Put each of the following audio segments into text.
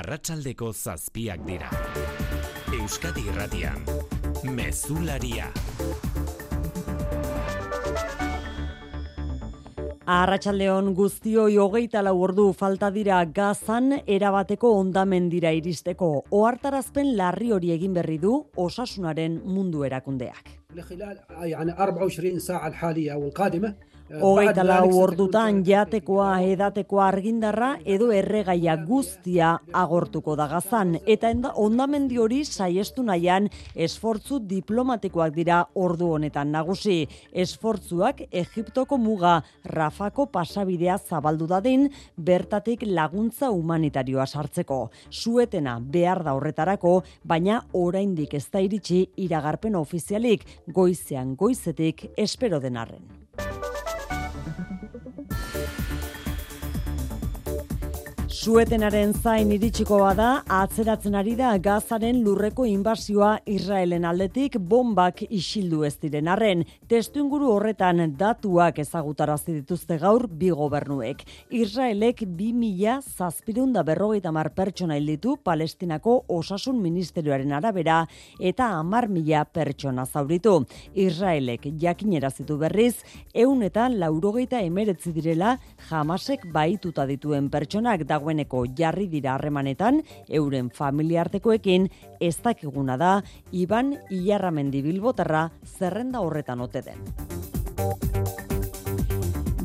arratsaldeko zazpiak dira. Euskadi irratian, mezularia. Arratxaldeon guztioi hogeita lau ordu falta dira gazan erabateko ondamen dira iristeko. Oartarazpen larri hori egin berri du osasunaren mundu erakundeak. لخلال يعني 24 ساعة الحالية والقادمة Hogeita lau ordutan jatekoa edatekoa argindarra edo erregaia guztia agortuko da gazan. Eta ondamendi hori saiestu nahian esfortzu diplomatikoak dira ordu honetan nagusi. Esfortzuak Egiptoko muga Rafako pasabidea zabaldu dadin bertatik laguntza humanitarioa sartzeko. Suetena behar da horretarako, baina oraindik ez da iritsi iragarpen ofizialik goizean goizetik espero denarren. Suetenaren zain iritsiko bada, atzeratzen ari da gazaren lurreko inbasioa Israelen aldetik bombak isildu ez diren arren. Testu inguru horretan datuak ezagutarazi dituzte gaur bi gobernuek. Israelek bi mila zazpirunda berrogeita mar pertsona hilditu Palestinako osasun ministerioaren arabera eta amar mila pertsona zauritu. Israelek jakinerazitu berriz, eun eta laurogeita emeretzi direla jamasek baituta dituen pertsonak dagoeneko jarri dira harremanetan euren familiartekoekin ez dakiguna da Iban Ilarramendi Bilbotarra zerrenda horretan ote den.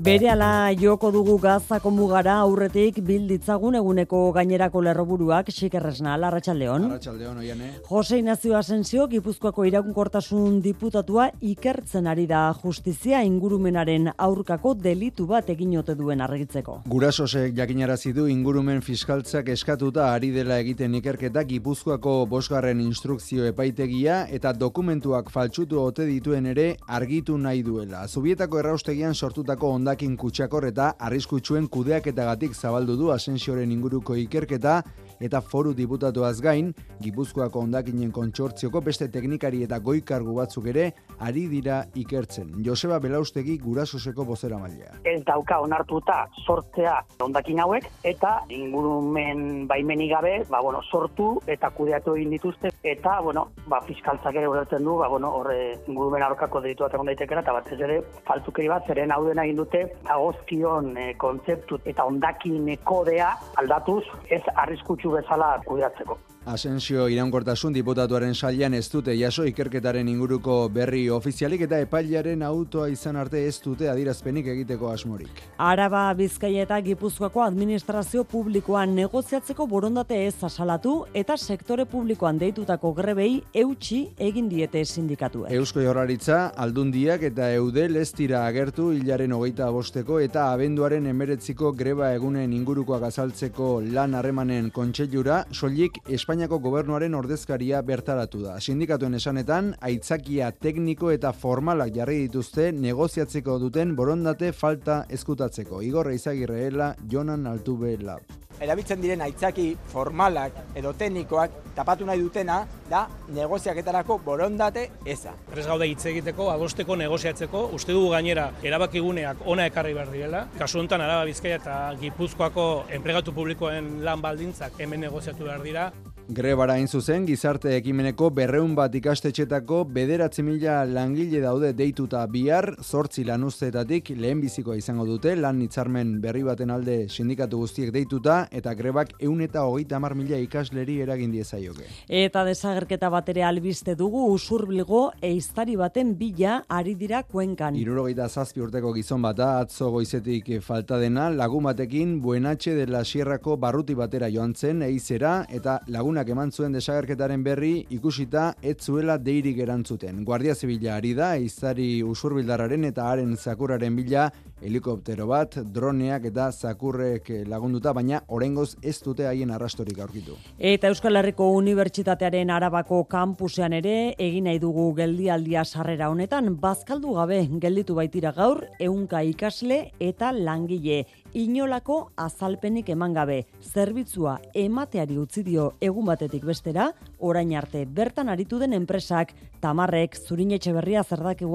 Berehala joko dugu gazako mugara aurretik bilditzagun eguneko gainerako lerroburuak xikerresna, Arratsaldeon. Arratxaldeon, oiane. Jose Inazio Asensio, Gipuzkoako irakunkortasun diputatua ikertzen ari da justizia ingurumenaren aurkako delitu bat egin ote duen argitzeko. Gurasosek jakinarazi du ingurumen fiskaltzak eskatuta ari dela egiten ikerketa Gipuzkoako bosgarren instrukzio epaitegia eta dokumentuak faltsutu ote dituen ere argitu nahi duela. Zubietako erraustegian sortutako ondakin kutsakor eta arriskutsuen kudeaketagatik zabaldu du Asensioren inguruko ikerketa eta foru diputatuaz gain, Gipuzkoako ondakinen kontsortzioko beste teknikari eta goikargu batzuk ere ari dira ikertzen. Joseba Belaustegi gurasoseko bozera mailea. ez dauka onartuta sortzea ondakin hauek eta ingurumen baimenik gabe, ba, bueno, sortu eta kudeatu egin dituzte eta bueno, ba, fiskaltzak ere ulertzen du, ba, bueno, horre ingurumen aurkako delitu bat egon daitekera eta batez ere faltzukeri bat zeren hau dena egin dute agozkion e, kontzeptu eta ondakin kodea aldatuz ez arriskutsu bezala kudeatzeko. Asensio iraunkortasun diputatuaren sailan ez dute jaso ikerketaren inguruko berri ofizialik eta epailaren autoa izan arte ez dute adirazpenik egiteko asmorik. Araba, Bizkaia eta Gipuzkoako administrazio publikoan negoziatzeko borondate ez asalatu eta sektore publikoan deitutako grebei eutxi egin diete sindikatuek. Eusko Jaurlaritza, Aldundiak eta Eudel ez dira agertu hilaren hogeita bosteko eta abenduaren emeretziko greba egunen ingurukoak azaltzeko lan harremanen kontseilura, soilik Espainiako gobernuaren ordezkaria bertaratu da. Sindikatuen esanetan, aitzakia tekniko eta formalak jarri dituzte negoziatzeko duten borondate falta eskutatzeko. Igor Izagirreela, Jonan Altube Lab. Erabiltzen diren aitzaki formalak edo teknikoak tapatu nahi dutena da negoziaketarako borondate eza. Prez gaude hitz egiteko, adosteko, negoziatzeko, uste dugu gainera erabakiguneak ona ekarri behar direla. Kasu honetan Araba Bizkaia eta Gipuzkoako enplegatu publikoen lan baldintzak hemen negoziatu behar dira. Grebara hain zuzen, gizarte ekimeneko berreun bat ikastetxetako bederatzi mila langile daude deituta bihar, zortzi lanuzteetatik lehenbizikoa izango dute, lan hitzarmen berri baten alde sindikatu guztiek deituta, eta grebak eun eta hogeita hamar mila ikasleri eragin diezaioke. Eta desagerketa batere albiste dugu usurbilgo eiztari baten bila ari dira kuenkan. Irurogeita zazpi urteko gizon bat da, atzo goizetik falta dena, lagun batekin buenatxe de la sierrako barruti batera joan zen, eizera, eta lagunak eman zuen desagerketaren berri ikusita ez zuela deirik erantzuten. Guardia Zibila ari da, eiztari usurbildararen eta haren zakurraren bila, helikoptero bat, droneak eta zakurrek lagunduta, baina oraingoz ez dute haien arrastorik aurkitu. Eta Euskal Herriko Unibertsitatearen Arabako kampusean ere egin nahi dugu geldialdia sarrera honetan. Bazkaldu gabe gelditu baitira gaur ehunka ikasle eta langile. Inolako azalpenik eman gabe zerbitzua emateari utzi dio egun batetik bestera orain arte bertan aritu den enpresak. Tamarrek Zurin Etxeberria zerdaki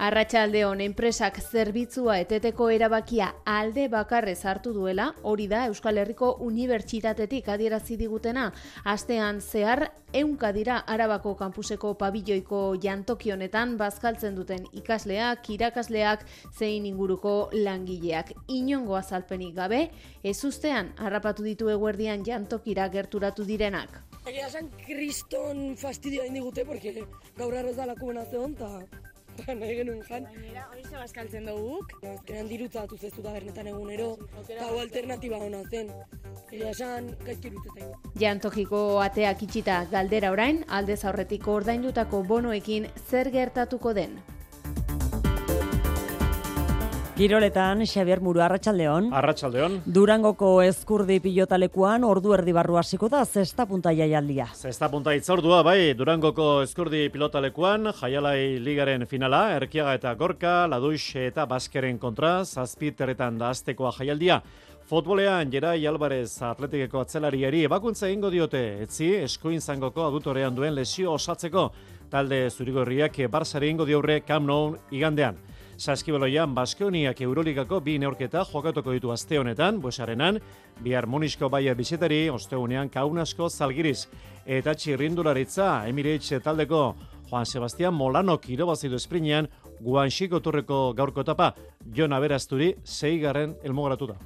Arratsaldeon Arratxaldeon enpresak zerbitzua eteteko erabakia alde bakarrez hartu duela, hori da Euskal Herriko Unibertsitatetik adierazi digutena, astean zehar eunka dira Arabako kampuseko pabilloiko jantoki honetan bazkaltzen duten ikasleak, irakasleak, zein inguruko langileak. Inongo azalpenik gabe, ez ustean harrapatu ditu eguerdian jantokira gerturatu direnak. Egia esan kriston fastidioa indigute, porque gaur arroz da lako eta nahi genuen jan. Gainera, hori ze baskaltzen duguk? Azkenean dirutza datu zezu da bernetan egunero, eta hau alternatiba hona zen. Egia esan, gaizki irutzetain. Jantokiko ateak itxita galdera orain, aldez aurretik ordaindutako bonoekin zer gertatuko den. Giroletan, Xavier Muru, Arratxaldeon. Arratxaldeon. Durangoko eskurdi pilotalekuan ordu erdi barru hasiko da zesta punta jaialdia. Zesta punta itzordua, bai, Durangoko eskurdi pilotalekuan, jaialai ligaren finala, Erkiaga eta Gorka, Laduix eta Baskeren kontra, zazpiteretan da aztekoa jaialdia. Futbolean, Jerai Alvarez atletikeko atzelariari ebakuntza ingo diote, etzi, eskoin zangoko adutorean duen lesio osatzeko, talde zurigorriak barsari ingo diurre Camp Nou igandean. Saskibaloian Baskoniak Euroligako bi neorketa jokatuko ditu aste honetan, buesarenan, bi harmonisko baia bizetari, osteunean kaunasko zalgiriz, eta txirrindularitza Emirates taldeko Juan Sebastián Molano kirobazidu esprinean, guanxiko turreko gaurko etapa, Jon Aberasturi, zeigarren elmogaratuta.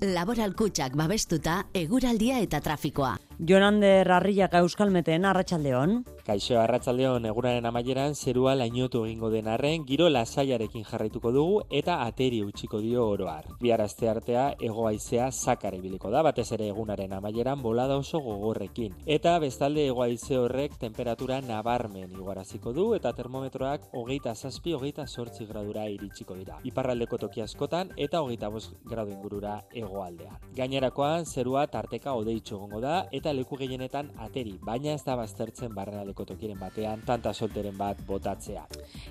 Laboral kutsak babestuta, eguraldia eta trafikoa. Jonander Arriaga Euskalmeten Arratsaldeon. Kaixo Arratsaldeon eguraren amaieran zerua lainotu egingo den arren giro lasaiarekin jarraituko dugu eta ateri utziko dio oroar. Bihar aste artea ego haizea zakar ibiliko da batez ere egunaren amaieran bolada oso gogorrekin eta bestalde ego haize horrek temperatura nabarmen igoaraziko du eta termometroak hogeita zazpi hogeita sortzi gradura iritsiko dira. Iparraldeko toki askotan eta hogeita bost gradu ingurura egoaldean. Gainerakoan zerua tarteka odeitxo gongo da eta leku gehienetan ateri, baina ez da baztertzen barrenaleko tokiren batean tanta solteren bat botatzea.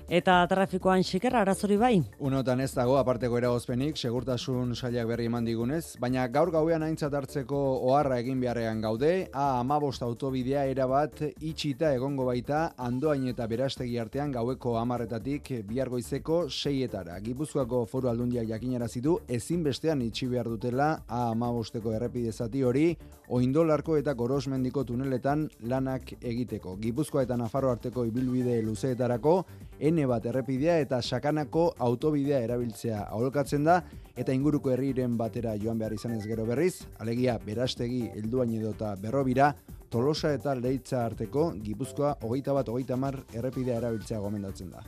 Eta trafikoan xikerra arazori bai? Unotan ez dago aparteko eragozpenik, segurtasun sailak berri eman digunez, baina gaur gauean aintzat hartzeko oharra egin beharrean gaude, a amabost autobidea erabat itxita egongo baita andoain eta berastegi artean gaueko amarretatik biargoizeko seietara. Gipuzkoako foru aldundiak jakinarazi du ezinbestean itxi behar dutela a amabosteko errepidezati hori, oindolarko eta gorosmendiko tuneletan lanak egiteko. Gipuzkoa eta Nafarro arteko ibilbide luzeetarako, N bat errepidea eta sakanako autobidea erabiltzea aholkatzen da, eta inguruko herriren batera joan behar izanez gero berriz, alegia berastegi helduain edota berrobira, Tolosa eta Leitza arteko Gipuzkoa hogeita bat hogeita mar errepidea erabiltzea gomendatzen da.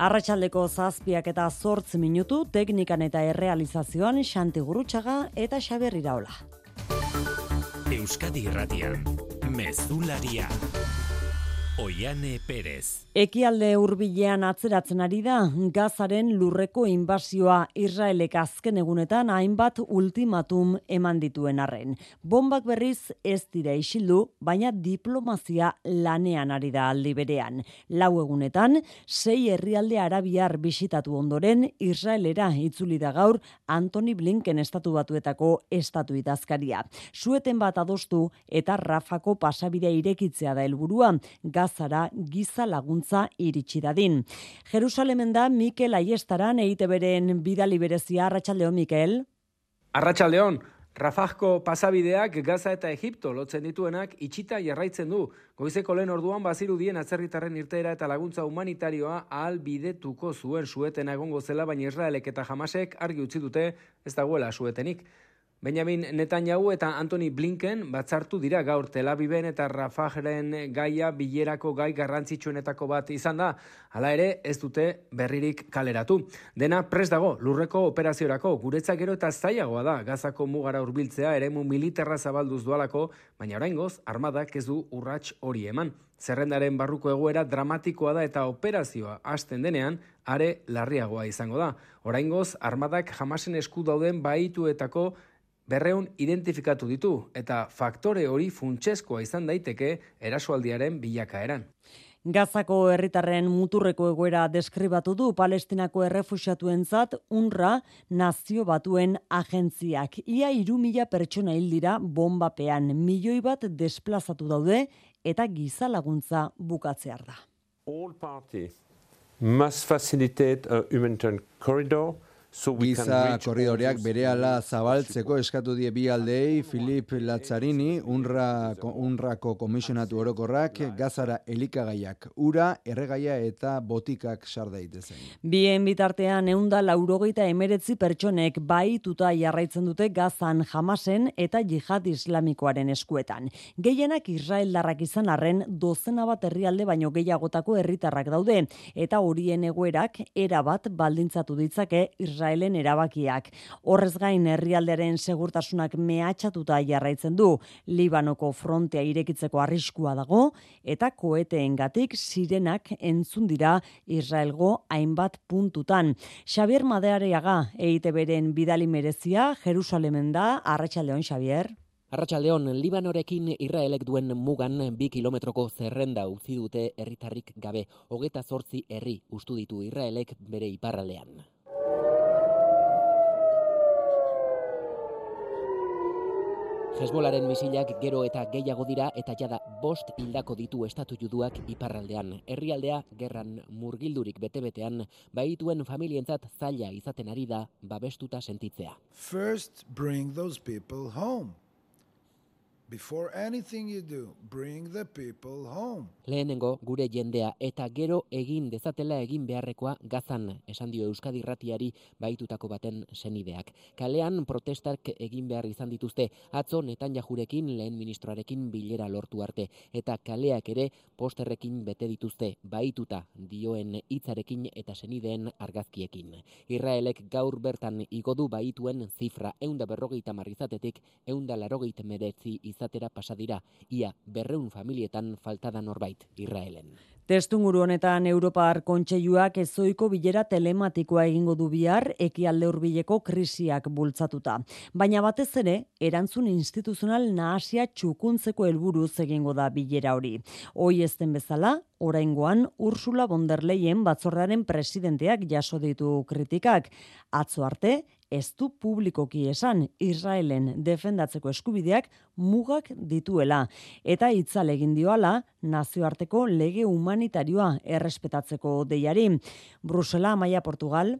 Arratxaldeko zazpiak eta zortz minutu teknikan eta errealizazioan Xanti Gurutxaga eta Xaber Iraola. Euskadi Irratian, Mezularia. Oiane Perez. Ekialde hurbilean atzeratzen ari da Gazaren lurreko inbasioa Israelek azken egunetan hainbat ultimatum eman dituen arren. Bombak berriz ez dira isildu, baina diplomazia lanean ari da aldi berean. Lau egunetan, sei herrialde arabiar bisitatu ondoren Israelera itzuli da gaur Anthony Blinken estatu batuetako estatu itazkaria. Sueten bat adostu eta Rafako pasabidea irekitzea da helburua Gazara giza lagun laguntza iritsi dadin. Jerusalemen da Mikel Aiestaran eite beren bidali berezia Arratsaldeon Mikel. Arratsaldeon. Rafahko pasabideak Gaza eta Egipto lotzen dituenak itxita jarraitzen du. Goizeko lehen orduan bazirudien atzerritarren irteera eta laguntza humanitarioa ahal bidetuko zuen sueten egongo zela, baina Israelek eta Hamasek argi utzi dute ez dagoela suetenik. Benjamin Netanyahu eta Anthony Blinken batzartu dira gaur Tel Aviven eta Rafahren gaia bilerako gai garrantzitsuenetako bat izan da. Hala ere, ez dute berririk kaleratu. Dena pres dago lurreko operaziorako guretzak gero eta zailagoa da gazako mugara hurbiltzea eremu militarra zabalduz dualako, baina oraingoz armadak ez du urrats hori eman. Zerrendaren barruko egoera dramatikoa da eta operazioa hasten denean are larriagoa izango da. Oraingoz armadak jamasen esku dauden baituetako berreun identifikatu ditu eta faktore hori funtseskoa izan daiteke erasoaldiaren bilakaeran. Gazako herritarren muturreko egoera deskribatu du Palestinako errefusiatuentzat UNRWA nazio batuen agentziak. Ia iru mila pertsona hil dira bombapean, milioi bat desplazatu daude eta giza laguntza bukatzear da. All parties must facilitate a humanitarian corridor so Giza korridoreak berehala zabaltzeko eskatu die bi aldeei Filip Lazzarini, unra, unrako komisionatu orokorrak, gazara elikagaiak, ura, erregaia eta botikak sar daitezen. Bien bitartean eunda laurogeita emeretzi pertsonek baituta jarraitzen dute gazan jamasen eta jihad islamikoaren eskuetan. Gehienak Israeldarrak izan arren dozena bat herrialde baino gehiagotako herritarrak daude eta horien egoerak erabat baldintzatu ditzake Israelen erabakiak. Horrez gain herrialdearen segurtasunak mehatxatuta jarraitzen du. Libanoko frontea irekitzeko arriskua dago eta koeteengatik sirenak entzun dira Israelgo hainbat puntutan. Xavier Madeareaga EITBren bidali merezia Jerusalemen da Arratsaldeon Xavier. Arratxaldeon, Libanorekin Israelek duen mugan bi kilometroko zerrenda utzi dute herritarrik gabe. Hogeta zortzi herri ustu ditu Israelek bere iparraldean. Hezbolaren misilak gero eta gehiago dira eta jada bost hildako ditu estatu juduak iparraldean. Herrialdea gerran murgildurik bete-betean baituen familientzat zaila izaten ari da babestuta sentitzea. First, bring those people home. Before anything you do, bring the people home. Lehenengo gure jendea eta gero egin dezatela egin beharrekoa gazan, esan dio Euskadi Ratiari baitutako baten senideak. Kalean protestak egin behar izan dituzte, atzo netan jajurekin lehen ministroarekin bilera lortu arte, eta kaleak ere posterrekin bete dituzte, baituta dioen hitzarekin eta senideen argazkiekin. Israelek gaur bertan igodu baituen zifra eunda berrogeita marrizatetik eunda larogeita meretzi izatera pasadira, ia berreun familietan faltada norbait Israelen. Testunguru honetan Europar kontseiluak ezoiko bilera telematikoa egingo du bihar ekialde hurbileko krisiak bultzatuta. Baina batez ere, erantzun instituzional nahasia txukuntzeko helburuz egingo da bilera hori. Hoi ezten bezala, oraingoan Ursula von der Leyen batzordearen presidenteak jaso ditu kritikak. Atzo arte, ez du publikoki esan Israelen defendatzeko eskubideak mugak dituela eta itzal egin dioala nazioarteko lege humanitarioa errespetatzeko deiari. Brusela, Maia, Portugal.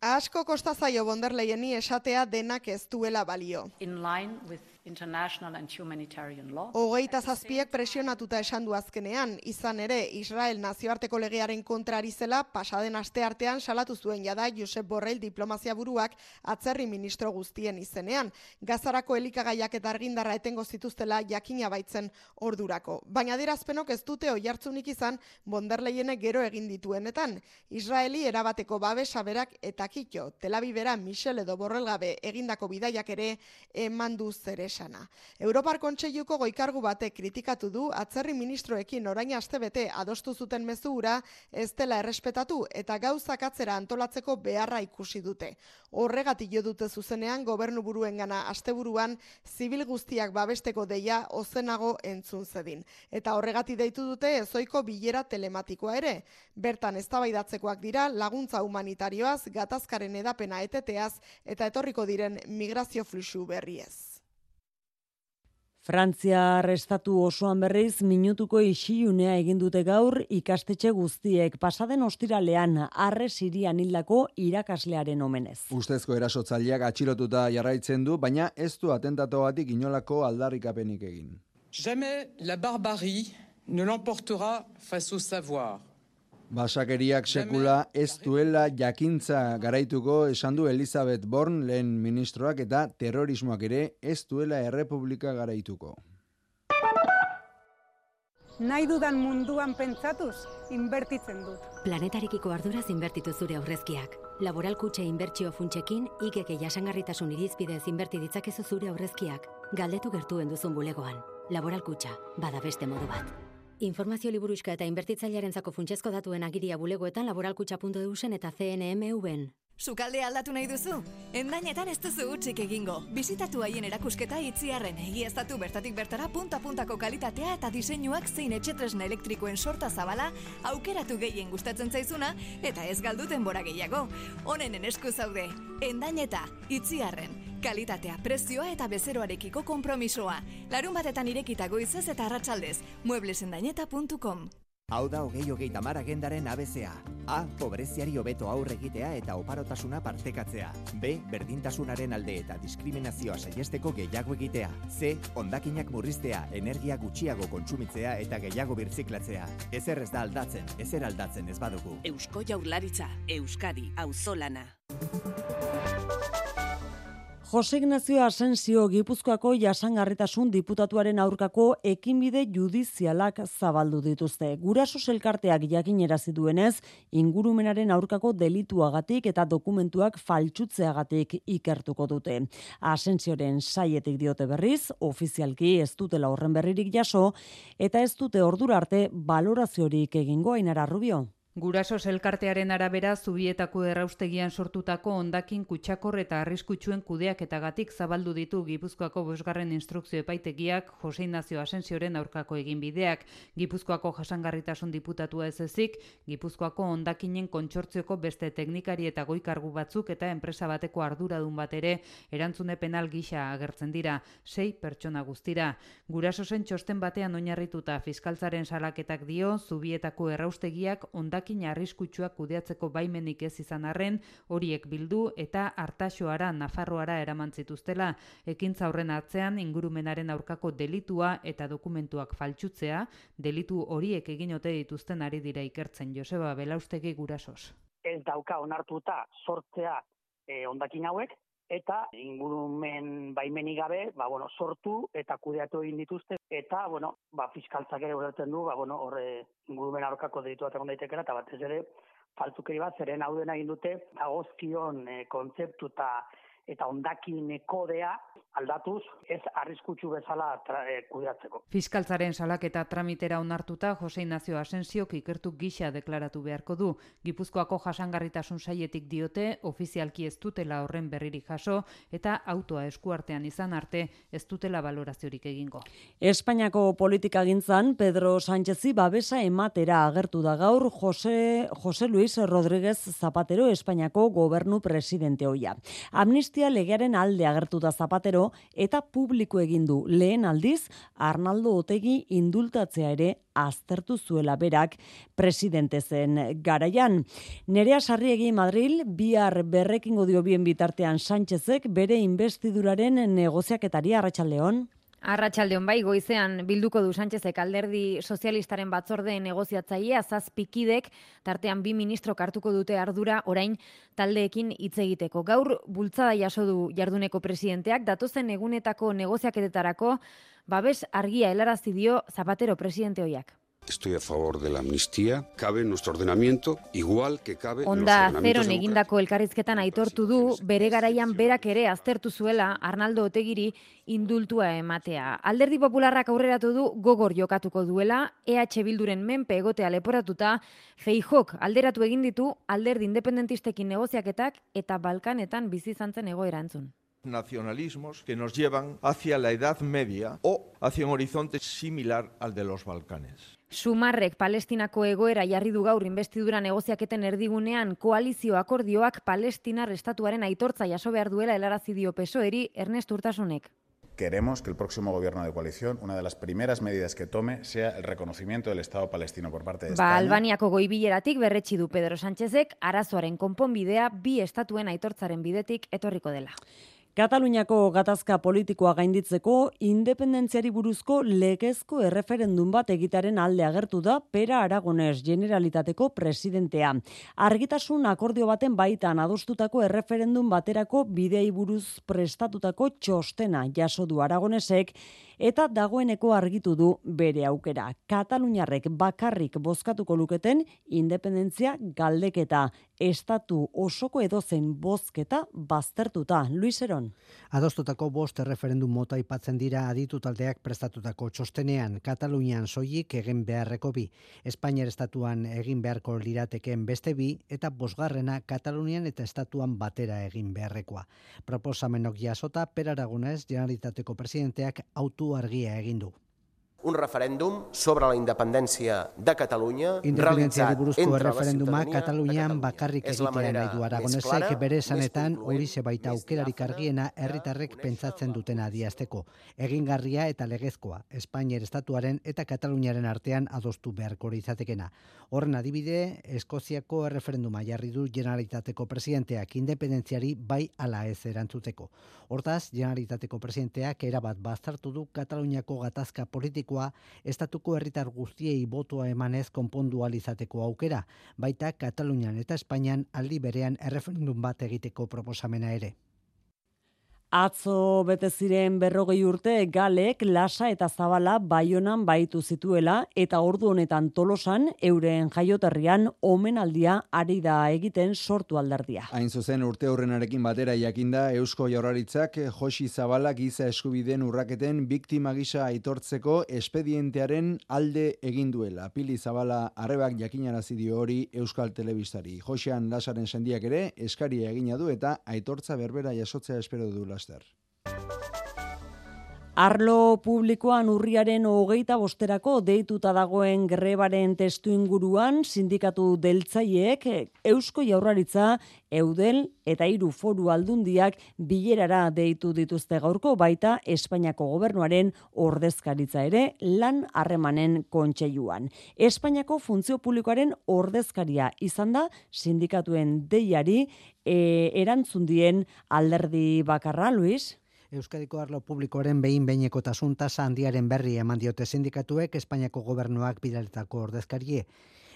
Asko kostazaio bonderleieni esatea denak ez duela balio. In line with international and humanitarian law. Hogeita zazpiek presionatuta esan du azkenean, izan ere Israel nazioarteko legearen kontrari zela pasaden aste artean salatu zuen jada Josep Borrell diplomazia buruak atzerri ministro guztien izenean. Gazarako elikagaiak eta argindarra etengo zituztela jakina baitzen ordurako. Baina dirazpenok ez dute oihartzunik izan bonderleiene gero egin dituenetan. Israeli erabateko babesa berak eta kitxo, telabibera Michel edo Borrell gabe egindako bidaiak ere eman du zeres esana. Europar Kontseiluko goikargu batek kritikatu du atzerri ministroekin orain astebete adostu zuten mezura ez dela errespetatu eta gauzak atzera antolatzeko beharra ikusi dute. Horregatik jo dute zuzenean gobernu buruengana asteburuan zibil guztiak babesteko deia ozenago entzun zedin. Eta horregati deitu dute ezoiko bilera telematikoa ere. Bertan eztabaidatzekoak dira laguntza humanitarioaz, gatazkaren edapena eteteaz eta etorriko diren migrazio fluxu berriez. Frantzia estatu osoan berriz minutuko isilunea egin dute gaur ikastetxe guztiek pasaden ostiralean arre sirian hildako irakaslearen omenez. Ustezko erasotzaileak atxilotuta jarraitzen du, baina ez du atentatoatik inolako aldarrikapenik egin. Jamais la barbarie ne l'emportera face au savoir. Basakeriak sekula ez duela jakintza garaituko esan du Elizabeth Born lehen ministroak eta terrorismoak ere ez duela errepublika garaituko. Nahi dudan munduan pentsatuz, inbertitzen dut. Planetarikiko arduraz inbertitu zure aurrezkiak. Laboral kutxe inbertsio funtsekin, ikeke jasangarritasun irizpidez inberti ditzakezu zure aurrezkiak. Galdetu gertuen duzun bulegoan. Laboral kutxa, bada beste modu bat. Informazio liburuxka eta inbertitzailearen zako funtsezko datuen agiria bulegoetan laboralkutxa.eusen eta CNMV-en. Sukalde aldatu nahi duzu? Endainetan ez duzu utzik egingo. Bizitatu haien erakusketa itziarren egiaztatu bertatik bertara punta-puntako kalitatea eta diseinuak zein etxetresna elektrikoen sorta zabala aukeratu gehien gustatzen zaizuna eta ez galduten bora gehiago. Honenen esku zaude. Endaineta, itziarren, kalitatea, prezioa eta bezeroarekiko konpromisoa. Larun batetan irekitago izaz eta arratsaldez. mueblesendaineta.com Hau da hogei hogei tamar agendaren ABCA. A. Pobreziari hobeto aurre egitea eta oparotasuna partekatzea. B. Berdintasunaren alde eta diskriminazioa saiesteko gehiago egitea. C. Ondakinak murriztea, energia gutxiago kontsumitzea eta gehiago birziklatzea. Ezer ez da aldatzen, ezer aldatzen ez badugu. Eusko Jaurlaritza, Euskadi, Auzolana. Jose Ignacio Asensio Gipuzkoako jasangarritasun diputatuaren aurkako ekinbide judizialak zabaldu dituzte. Guraso elkarteak jakinerazi duenez, ingurumenaren aurkako delituagatik eta dokumentuak faltsutzeagatik ikertuko dute. Asensioren saietik diote berriz, ofizialki ez dutela horren berririk jaso, eta ez dute ordura arte baloraziorik egingo ainara rubio. Gurasos elkartearen arabera zubietako erraustegian sortutako ondakin kutsakor eta arriskutsuen kudeaketagatik zabaldu ditu Gipuzkoako bosgarren instrukzio epaitegiak Jose Ignacio Asensioren aurkako eginbideak. Gipuzkoako jasangarritasun diputatua ez ezik, Gipuzkoako ondakinen kontsortzioko beste teknikari eta goikargu batzuk eta enpresa bateko arduradun bat ere erantzune penal gisa agertzen dira, sei pertsona guztira. Gurasosen txosten batean oinarrituta fiskaltzaren salaketak dio, zubietako erraustegiak ondak hondakin arriskutsuak kudeatzeko baimenik ez izan arren, horiek bildu eta hartaxoara Nafarroara eraman zituztela, ekintza horren atzean ingurumenaren aurkako delitua eta dokumentuak faltsutzea, delitu horiek egin ote dituzten ari dira ikertzen Joseba Belaustegi gurasos. Ez dauka onartuta sortzea e, ondakin hauek, eta ingurumen baimeni gabe, ba, bueno, sortu eta kudeatu egin dituzte, eta, bueno, ba, fiskaltzak ere ulertzen du, ba, bueno, horre ingurumen aurkako deitu bat egon daitekera, eta batez ere, faltzukeri bat, zeren hau dena egin dute, agozkion e, kontzeptu eta eta ondakin kodea aldatuz ez arriskutsu bezala tra, e, kudeatzeko. Fiskaltzaren salaketa tramitera onartuta Jose Ignacio Asensiok ikertu gisa deklaratu beharko du. Gipuzkoako jasangarritasun saietik diote ofizialki ez dutela horren berririk jaso eta autoa eskuartean izan arte ez dutela valoraziorik egingo. Espainiako politika gintzan Pedro Sánchezi babesa ematera agertu da gaur Jose, Jose Luis Rodríguez Zapatero Espainiako gobernu presidente hoia. Amnistia amnistia legearen alde agertu da zapatero eta publiko egin du lehen aldiz Arnaldo Otegi indultatzea ere aztertu zuela berak presidente zen garaian. Nerea Sarriegi Madril bihar berrekingo dio bien bitartean Sánchezek bere investiduraren negoziaketari arratsaldeon. Arratxaldeon bai, goizean bilduko du Sánchezek alderdi sozialistaren batzorde negoziatzailea zazpikidek, tartean bi ministro kartuko dute ardura orain taldeekin hitz egiteko. Gaur bultzada jaso du jarduneko presidenteak, datozen egunetako negoziaketetarako, babes argia helarazi dio Zapatero presidente hoiak. Estoy a favor de la amnistía. Cabe en nuestro ordenamiento igual que cabe Onda en los zeron egindako elkarrizketan aitortu du bere garaian berak ere aztertu zuela Arnaldo Otegiri indultua ematea. Alderdi Popularrak aurreratu du gogor jokatuko duela EH Bilduren menpe egotea leporatuta Feijok alderatu egin ditu alderdi independentistekin negoziaketak eta Balkanetan bizi izantzen egoerantzun nacionalismos que nos llevan hacia la Edad Media o hacia un horizonte similar al de los Balcanes. Sumarrek Palestinako egoera jarri du gaur investidura negoziaketen erdigunean koalizio akordioak Palestinar estatuaren aitortza jaso behar duela helarazi dio PSOEri Ernest Urtasunek. Queremos que el próximo gobierno de coalición, una de las primeras medidas que tome, sea el reconocimiento del Estado palestino por parte de España. Ba, Albaniako goibileratik berretsi du Pedro Sánchezek arazoaren konponbidea bi estatuen aitortzaren bidetik etorriko dela. Kataluniako gatazka politikoa gainditzeko independentziari buruzko legezko erreferendum bat egitaren alde agertu da Pera Aragones Generalitateko presidentea. Argitasun akordio baten baitan adostutako erreferendum baterako bidei buruz prestatutako txostena jaso du Aragonesek eta dagoeneko argitu du bere aukera. Kataluniarrek bakarrik bozkatuko luketen independentzia galdeketa estatu osoko edozen bozketa baztertuta. Luis Eron. Adostutako bost referendum mota ipatzen dira aditu taldeak prestatutako txostenean Katalunian soilik egin beharreko bi. Espainiar estatuan egin beharko lirateken beste bi eta bosgarrena Katalunian eta estatuan batera egin beharrekoa. Proposamenok jasota per Aragonez Generalitateko presidenteak autu argia egin du. Un referèndum sobre la independència de Catalunya Independentzia buruzko referenduma Katalunian bakarrik egitea nahi du Aragonesek bere esanetan horixe baita aukerarik argiena herritarrek pentsatzen dutena adiazteko. Egingarria eta legezkoa, Espainier estatuaren eta Kataluniaren artean adostu beharko izatekena. Horren adibide, Eskoziako referenduma jarri du Generalitateko presidenteak independentziari bai ala ez erantzuteko. Hortaz, Generalitateko presidenteak erabat bazartu du Kataluniako gatazka politiko estatuko herritar guztiei botoa emanez konpondu izateko aukera, baita Katalunian eta Espainian aldi berean erreferendum bat egiteko proposamena ere. Atzo bete ziren berrogei urte galek lasa eta zabala baionan baitu zituela eta ordu honetan tolosan euren jaioterrian omenaldia ari da egiten sortu alderdia. Hain zuzen urte horrenarekin batera jakinda Eusko Jaurlaritzak Josi Zabala giza eskubideen urraketen biktima gisa aitortzeko espedientearen alde egin duela. Pili Zabala arrebak jakinarazi dio hori Euskal Telebistari. Josian lasaren sendiak ere eskaria egina du eta aitortza berbera jasotzea espero du laster. Arlo publikoan urriaren hogeita bosterako deituta dagoen grebaren testu inguruan sindikatu deltzaiek Eusko Jaurlaritza, Eudel eta hiru foru aldundiak bilerara deitu dituzte gaurko baita Espainiako gobernuaren ordezkaritza ere lan harremanen kontseiluan. Espainiako funtzio publikoaren ordezkaria izan da sindikatuen deiari e, erantzundien alderdi bakarra, Luis? Euskadiko arlo publikoaren behin behineko tasunta handiaren berri eman diote sindikatuek Espainiako gobernuak bidaletako ordezkarie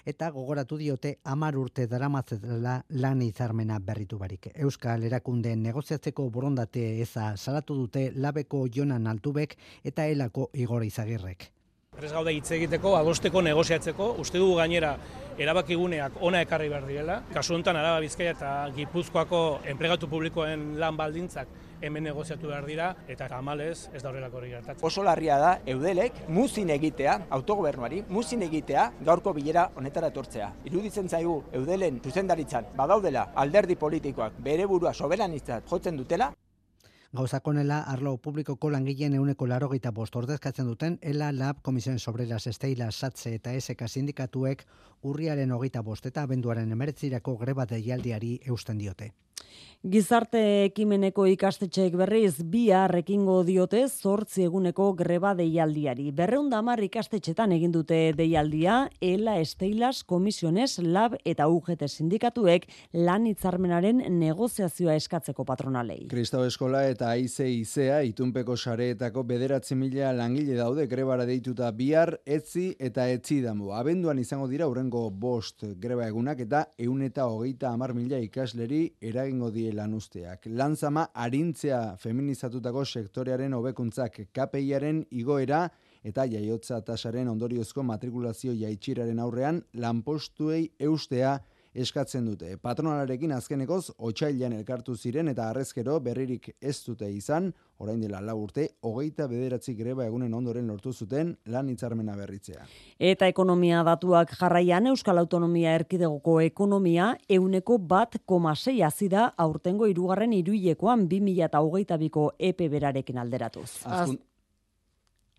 eta gogoratu diote amar urte daramatzela lan izarmena berritu barik. Euskal erakundeen negoziatzeko borondate eza salatu dute labeko jonan altubek eta elako igor izagirrek. Prez gaude hitz egiteko, adosteko, negoziatzeko, uste dugu gainera erabakiguneak ona ekarri behar direla. Kasu honetan Araba Bizkaia eta Gipuzkoako enplegatu publikoen lan baldintzak hemen negoziatu behar dira eta tamalez ez da horrelako hori gertatzen. Oso larria da Eudelek muzin egitea, autogobernuari muzin egitea gaurko bilera honetara etortzea. Iruditzen zaigu Eudelen zuzendaritzan badaudela alderdi politikoak bere burua soberanitzat jotzen dutela Gauzakonela arlo publikoko langileen euneko laro gita bost ordezkatzen duten ELA Lab Komisioen Sobrelas Esteila Satze eta SK Sindikatuek urriaren hogeita bost eta abenduaren emeretzirako greba deialdiari eusten diote. Gizarte ekimeneko ikastetxeek berriz bi harrekingo diote zortzi eguneko greba deialdiari. Berreunda hamar ikastetxetan egin dute deialdia, ELA Esteilas Komisiones Lab eta UGT sindikatuek lan hitzarmenaren negoziazioa eskatzeko patronalei. Kristau Eskola eta Aize Izea itunpeko sareetako bederatzi mila langile daude grebara deituta bihar etzi eta etzi damu. Abenduan izango dira urrengo bost greba egunak eta eun eta hogeita hamar mila ikasleri eragingo die lan usteak. Lanzama arintzea feminizatutako sektorearen hobekuntzak KPIaren igoera eta jaiotza tasaren ondoriozko matrikulazio jaitsiraren aurrean lanpostuei eustea eskatzen dute. Patronalarekin azkenekoz otsailean elkartu ziren eta arrezkero berririk ez dute izan, orain dela lau urte, hogeita bederatzi greba egunen ondoren lortu zuten lan hitzarmena berritzea. Eta ekonomia datuak jarraian Euskal Autonomia Erkidegoko ekonomia euneko bat komasei azida aurtengo irugarren iruilekoan 2000 eta hogeita biko EPE berarekin alderatuz.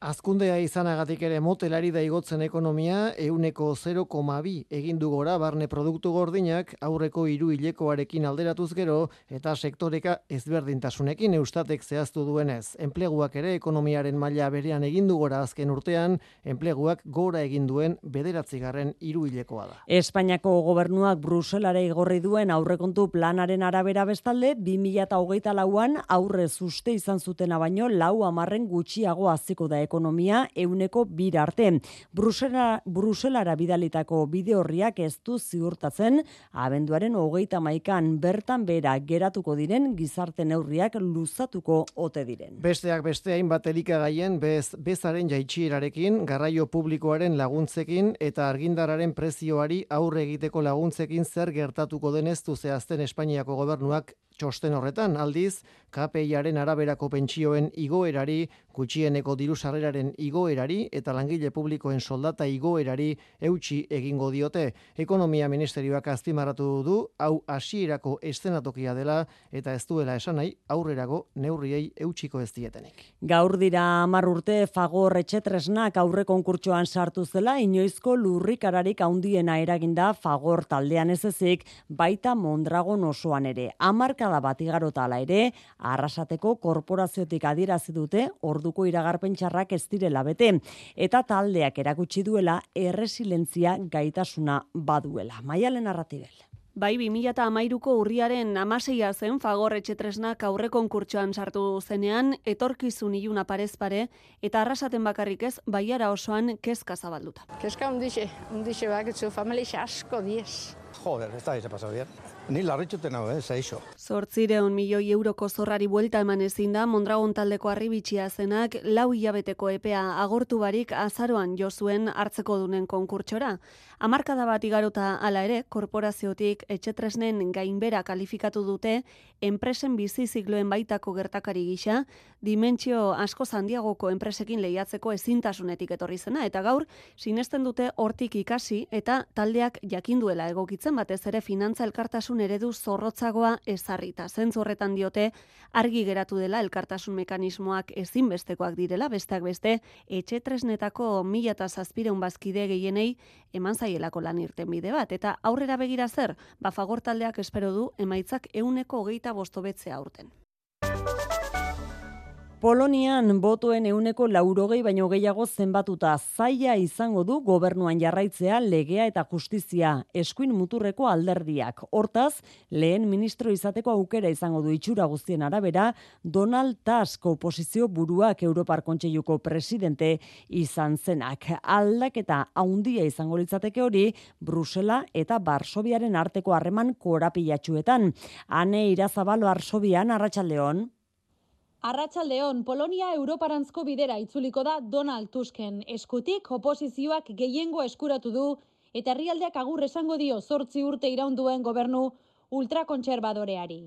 Azkundea izanagatik ere motelari da igotzen ekonomia euneko 0,2 egindu gora barne produktu gordinak aurreko hiru hilekoarekin alderatuz gero eta sektoreka ezberdintasunekin eustatek zehaztu duenez. Enpleguak ere ekonomiaren maila berean egindu gora azken urtean, enpleguak gora egin duen bederatzigarren hiru hilekoa da. Espainiako gobernuak Bruselare igorri duen aurrekontu planaren arabera bestalde, 2008 lauan aurre uste izan zutena baino lau amarren gutxiago aziko da ekonomia euneko bir arte. Brusela, Bruselara bidalitako bide horriak ez du ziurtatzen, abenduaren hogeita maikan bertan bera geratuko diren gizarte neurriak luzatuko ote diren. Besteak beste hainbat elikagaien bez, bezaren jaitsirarekin, garraio publikoaren laguntzekin eta argindararen prezioari aurre egiteko laguntzekin zer gertatuko denez du zehazten Espainiako gobernuak Txosten horretan aldiz, KPIaren araberako pentsioen igoerari, gutxieneko diru sarreraren igoerari eta langile publikoen soldata igoerari eutxi egingo diote. Ekonomia Ministerioak azpimarratu du hau hasierako eszenatokia dela eta ez duela esan nahi aurrerago neurriei eutxiko ez dietenik. Gaur dira 10 urte Fagor etxetresnak aurre konkurtsoan sartu zela inoizko lurrikararik handiena eraginda Fagor taldean ez ezik baita Mondragon osoan ere. Hamarkada bat igarota ala ere, arrasateko korporaziotik adierazi dute orduko iragarpen txarrak ez direla bete eta taldeak erakutsi duela erresilentzia gaitasuna baduela. Maialen narratibel. Bai, 2008ko urriaren amaseia zen Fagor etxetresnak aurre konkurtsoan sartu zenean, etorkizun iluna parez pare, eta arrasaten bakarrik ez, baiara osoan kezka zabalduta. Kezka undixe, undixe bakitzu, familia asko diez. Joder, ez da bize pasau bien. Ni larritxuten hau, eh, zaixo. Zortzireun milioi euroko zorrari buelta eman ezin da, Mondragon taldeko arribitxia zenak, lau hilabeteko epea agortu barik azaroan jozuen hartzeko dunen konkurtsora. Amarkada bat igarota ala ere, korporaziotik etxetresnen gainbera kalifikatu dute, enpresen bizi zikloen baitako gertakari gisa, dimentsio asko zandiagoko enpresekin lehiatzeko ezintasunetik etorri zena, eta gaur, sinesten dute hortik ikasi, eta taldeak jakinduela egokitzen batez ere finantza elkartasun eredu zorrotzagoa ezarrita. Zentzu horretan diote, argi geratu dela elkartasun mekanismoak ezinbestekoak direla, besteak beste, etxetresnetako mila eta zazpireun bazkide gehienei eman zaielako lan irten bide bat. Eta aurrera begira zer, bafagor taldeak espero du emaitzak euneko hogeita bostobetzea aurten. Polonian botoen euneko laurogei baino gehiago zenbatuta zaia izango du gobernuan jarraitzea legea eta justizia eskuin muturreko alderdiak. Hortaz, lehen ministro izateko aukera izango du itxura guztien arabera, Donald Tusk oposizio buruak Europar Kontseiluko presidente izan zenak. Aldaketa haundia izango litzateke hori, Brusela eta Barsobiaren arteko harreman korapilatxuetan. Hane irazabalo Arsobian, Arratxaldeon. Arratsaldeon Polonia Europarantzko bidera itzuliko da Donald Tusken eskutik oposizioak gehiengo eskuratu du eta herrialdeak agur esango dio zortzi urte iraunduen gobernu ultrakontserbadoreari.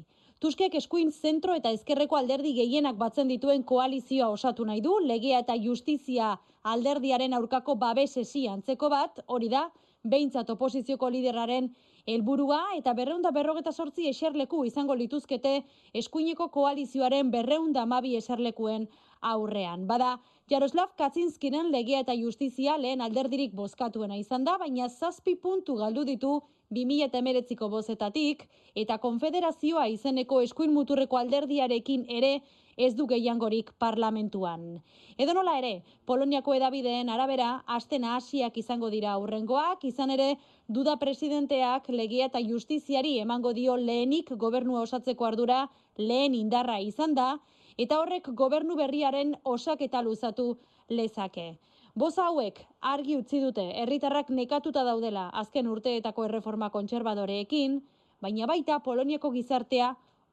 Tuskek eskuin zentro eta ezkerreko alderdi gehienak batzen dituen koalizioa osatu nahi du, legea eta justizia alderdiaren aurkako babesesi antzeko bat, hori da, behintzat oposizioko lideraren helburua eta berreunda berrogeta sortzi eserleku izango lituzkete eskuineko koalizioaren berreunda amabi eserlekuen aurrean. Bada, Jaroslav Katzinskinen legea eta justizia lehen alderdirik bozkatuena izan da, baina zazpi puntu galdu ditu 2008ko bozetatik, eta konfederazioa izeneko eskuin muturreko alderdiarekin ere ez du gehiangorik parlamentuan. Edo nola ere, Poloniako edabideen arabera, astena hasiak izango dira aurrengoak, izan ere, duda presidenteak legia eta justiziari emango dio lehenik gobernua osatzeko ardura lehen indarra izan da, eta horrek gobernu berriaren osak eta luzatu lezake. Boz hauek argi utzi dute herritarrak nekatuta daudela azken urteetako erreforma kontserbadoreekin, baina baita Poloniako gizartea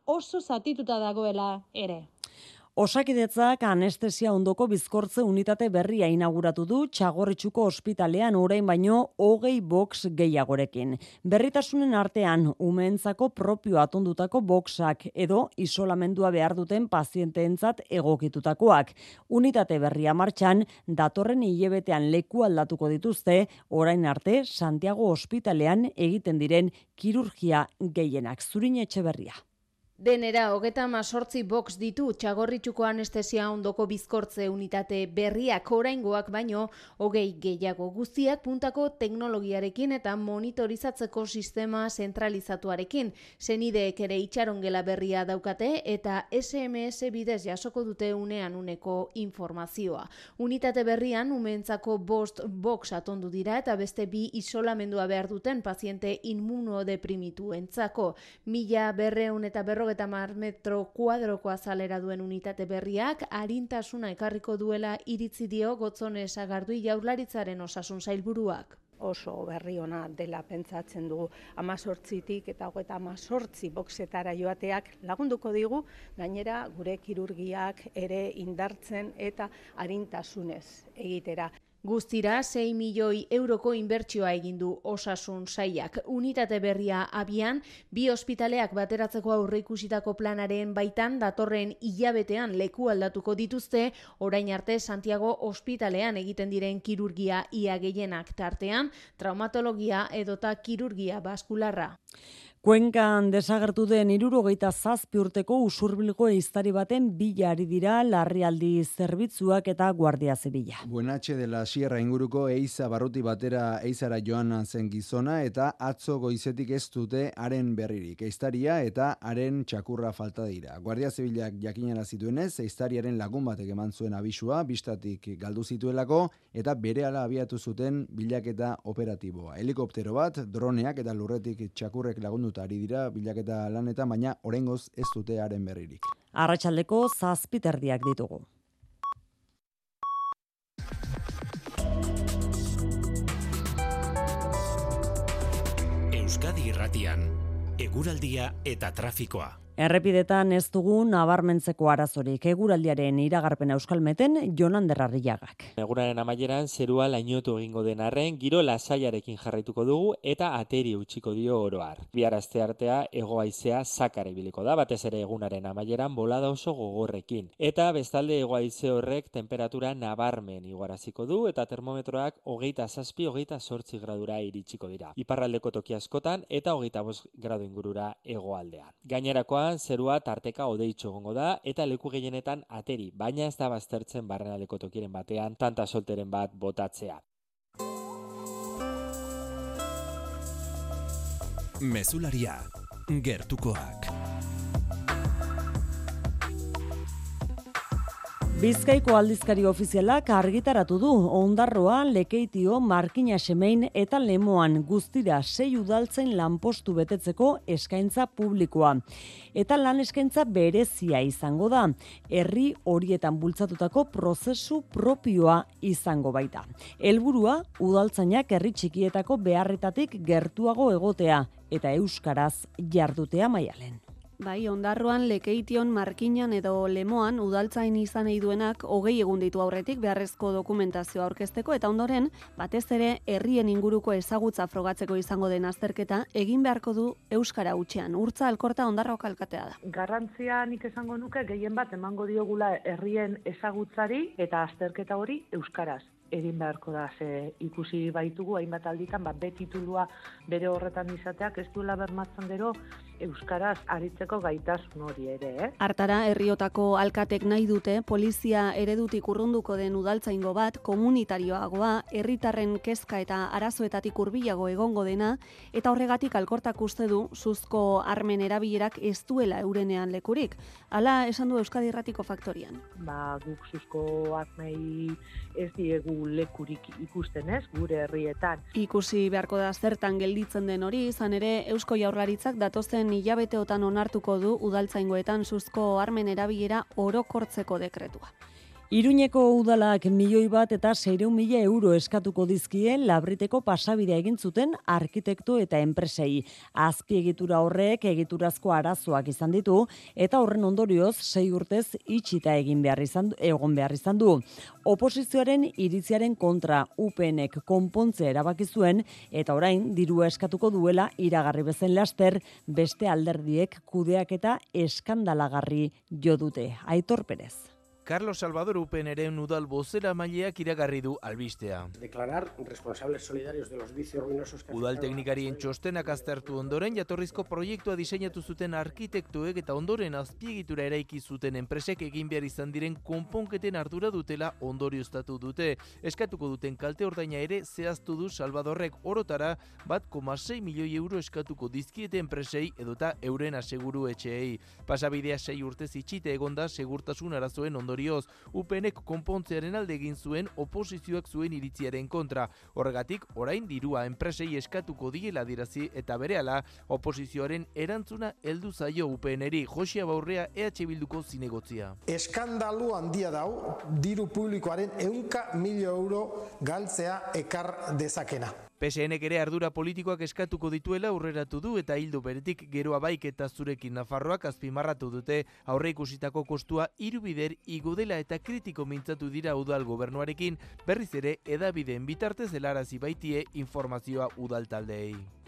oso zatituta dagoela ere. Osakidetzak anestesia ondoko bizkortze unitate berria inauguratu du txagorritxuko ospitalean orain baino hogei box gehiagorekin. Berritasunen artean umentzako propio atondutako boxak edo isolamendua behar duten pazienteentzat egokitutakoak. Unitate berria martxan datorren hilebetean leku aldatuko dituzte orain arte Santiago ospitalean egiten diren kirurgia gehienak. Zurin etxe berria. Denera, hogeta masortzi box ditu txagorritxuko anestesia ondoko bizkortze unitate berriak oraingoak baino, hogei gehiago guztiak puntako teknologiarekin eta monitorizatzeko sistema zentralizatuarekin. Zenideek ere itxarongela berria daukate eta SMS bidez jasoko dute unean uneko informazioa. Unitate berrian, umentzako bost box atondu dira eta beste bi isolamendua behar duten paziente inmunodeprimitu entzako. Mila berreun eta berro eta mar metro kuadroko azalera duen unitate berriak, harintasuna ekarriko duela iritzi dio gotzone esagardui jaurlaritzaren osasun zailburuak oso berri ona dela pentsatzen dugu amazortzitik eta hogeta amazortzi boksetara joateak lagunduko digu, gainera gure kirurgiak ere indartzen eta harintasunez egitera. Guztira 6 milioi euroko inbertsioa egin du osasun saiak. Unitate berria abian, bi ospitaleak bateratzeko aurreikusitako planaren baitan datorren hilabetean leku aldatuko dituzte, orain arte Santiago ospitalean egiten diren kirurgia ia gehienak tartean, traumatologia edota kirurgia baskularra. Kuenkan desagertu den irurogeita zazpi urteko usurbilgo iztari baten bilari dira larrialdi zerbitzuak eta guardia zibila. Buenatxe de la Sierra inguruko eiza barruti batera eizara joan zen gizona eta atzo goizetik ez dute haren berririk. Eiztaria eta haren txakurra falta dira. Guardia zibilak jakinara zituenez, eiztariaren lagun batek eman zuen abisua, bistatik galdu zituelako eta bere ala abiatu zuten bilaketa operatiboa. Helikoptero bat, droneak eta lurretik txakurrek lagundu ari dira bilaketa lanetan, baina orengoz ez dute haren berririk. Arratxaldeko zazpiterdiak ditugu. Euskadi Irratian, Eguraldia eta Trafikoa. Errepidetan ez dugu nabarmentzeko arazorik eguraldiaren iragarpen euskalmeten Jonan Derrarriagak. Eguraren amaieran zerua lainotu egingo den arren, giro lasaiarekin jarraituko dugu eta ateri utziko dio oroar. Biarazte artea egoaizea zakare biliko da, batez ere egunaren amaieran bolada oso gogorrekin. Eta bestalde egoaize horrek temperatura nabarmen iguaraziko du eta termometroak hogeita zazpi, hogeita sortzi gradura iritsiko dira. Iparraldeko toki askotan eta hogeita bos gradu ingurura egoaldean. Gainerakoa zerua tarteka odeitxo egongo da eta leku gehienetan ateri, baina ez da baztertzen barrenaleko tokiren batean tanta solteren bat botatzea. Mesularia, gertukoak. Bizkaiko aldizkari ofizialak argitaratu du ondarroa, lekeitio, markina semein eta lemoan guztira sei udaltzen lanpostu betetzeko eskaintza publikoa. Eta lan eskaintza berezia izango da, herri horietan bultzatutako prozesu propioa izango baita. Helburua udaltzainak herri txikietako beharretatik gertuago egotea eta euskaraz jardutea maialen. Bai, ondarroan, lekeition, markinan edo lemoan udaltzain izan nahi duenak hogei egun ditu aurretik beharrezko dokumentazioa aurkezteko eta ondoren, batez ere, herrien inguruko ezagutza frogatzeko izango den azterketa egin beharko du Euskara utxean. Urtza alkorta ondarro kalkatea da. Garrantzia nik esango nuke gehien bat emango diogula herrien ezagutzari eta azterketa hori Euskaraz egin beharko da ze ikusi baitugu hainbat alditan bat betitulua bere horretan izateak ez duela bermatzen gero euskaraz aritzeko gaitasun hori ere, eh? Artara herriotako alkatek nahi dute polizia eredutik urrunduko den udaltzaingo bat komunitarioagoa, herritarren kezka eta arazoetatik hurbilago egongo dena eta horregatik alkortak uste du suzko armen erabilerak ez duela eurenean lekurik. Hala esan du Euskadi Erratiko faktorian. Ba, guk suzko armei ez diegu lekurik ikusten ez, gure herrietan. Ikusi beharko da zertan gelditzen den hori, izan ere Eusko Jaurlaritzak datozen hilabeteotan onartuko du udaltzaingoetan suzko armen erabilera orokortzeko dekretua. Iruñeko udalak milioi bat eta seireun mila euro eskatuko dizkie labriteko pasabidea egin zuten arkitektu eta enpresei. Azpiegitura horrek egiturazko arazoak izan ditu eta horren ondorioz sei urtez itxita egin behar izan, egon behar izan du. Oposizioaren iritziaren kontra UPNek konpontze erabaki zuen eta orain dirua eskatuko duela iragarri bezen laster beste alderdiek kudeak eta eskandalagarri jo dute. Aitor Perez. Carlos Salvador Upeneren udal bozera maileak iragarri du albistea. Declarar responsables solidarios de los vicios ruinosos que Udal teknikarien txostenak aztertu ondoren jatorrizko proiektua diseinatu zuten arkitektuek eta ondoren azpiegitura eraiki zuten enpresek egin behar izan diren konponketen ardura dutela ondorioztatu dute. Eskatuko duten kalte ordaina ere zehaztu du Salvadorrek orotara bat 6 milioi euro eskatuko dizkiete enpresei edota euren aseguru etxeei. Pasabidea sei urtez itxite egonda segurtasun arazoen ondorioz ondorioz, UPNek konpontzearen alde egin zuen oposizioak zuen iritziaren kontra. Horregatik, orain dirua enpresei eskatuko diela dirazi eta berehala oposizioaren erantzuna heldu zaio UPNeri. Josia Baurrea EH Bilduko zinegotzia. Eskandalu handia dau, diru publikoaren eunka milio euro galtzea ekar dezakena. PSNek ere ardura politikoak eskatuko dituela aurreratu du eta hildu beretik geroa baik eta zurekin Nafarroak azpimarratu dute aurre ikusitako kostua irubider igudela eta kritiko mintzatu dira udal gobernuarekin berriz ere edabideen bitartez helarazi baitie informazioa udal taldeei.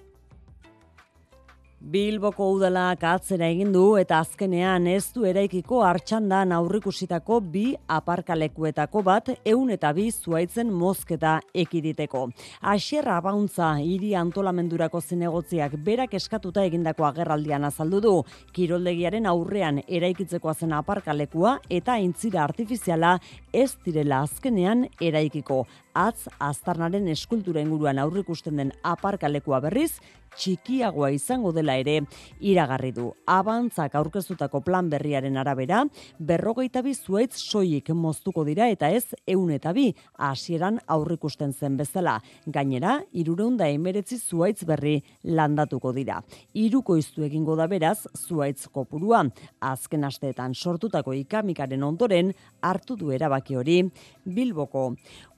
Bilboko udalak atzera egin du eta azkenean ez du eraikiko hartxandan aurrikusitako bi aparkalekuetako bat eun eta bi zuaitzen mozketa ekiditeko. Asier abauntza hiri antolamendurako zinegotziak berak eskatuta egindako agerraldian azaldu du. Kiroldegiaren aurrean eraikitzeko zen aparkalekua eta intzira artifiziala ez direla azkenean eraikiko. Atz, aztarnaren eskultura inguruan aurrikusten den aparkalekua berriz, txikiagoa izango dela ere iragarri du. Abantzak aurkeztutako plan berriaren arabera, berrogeita bi zuaitz soilik moztuko dira eta ez eun eta bi hasieran aurrikusten zen bezala. Gainera, irureunda emeretzi zuaitz berri landatuko dira. Iruko iztu egingo da beraz zuaitz kopurua. Azken asteetan sortutako ikamikaren ondoren hartu du erabaki hori Bilboko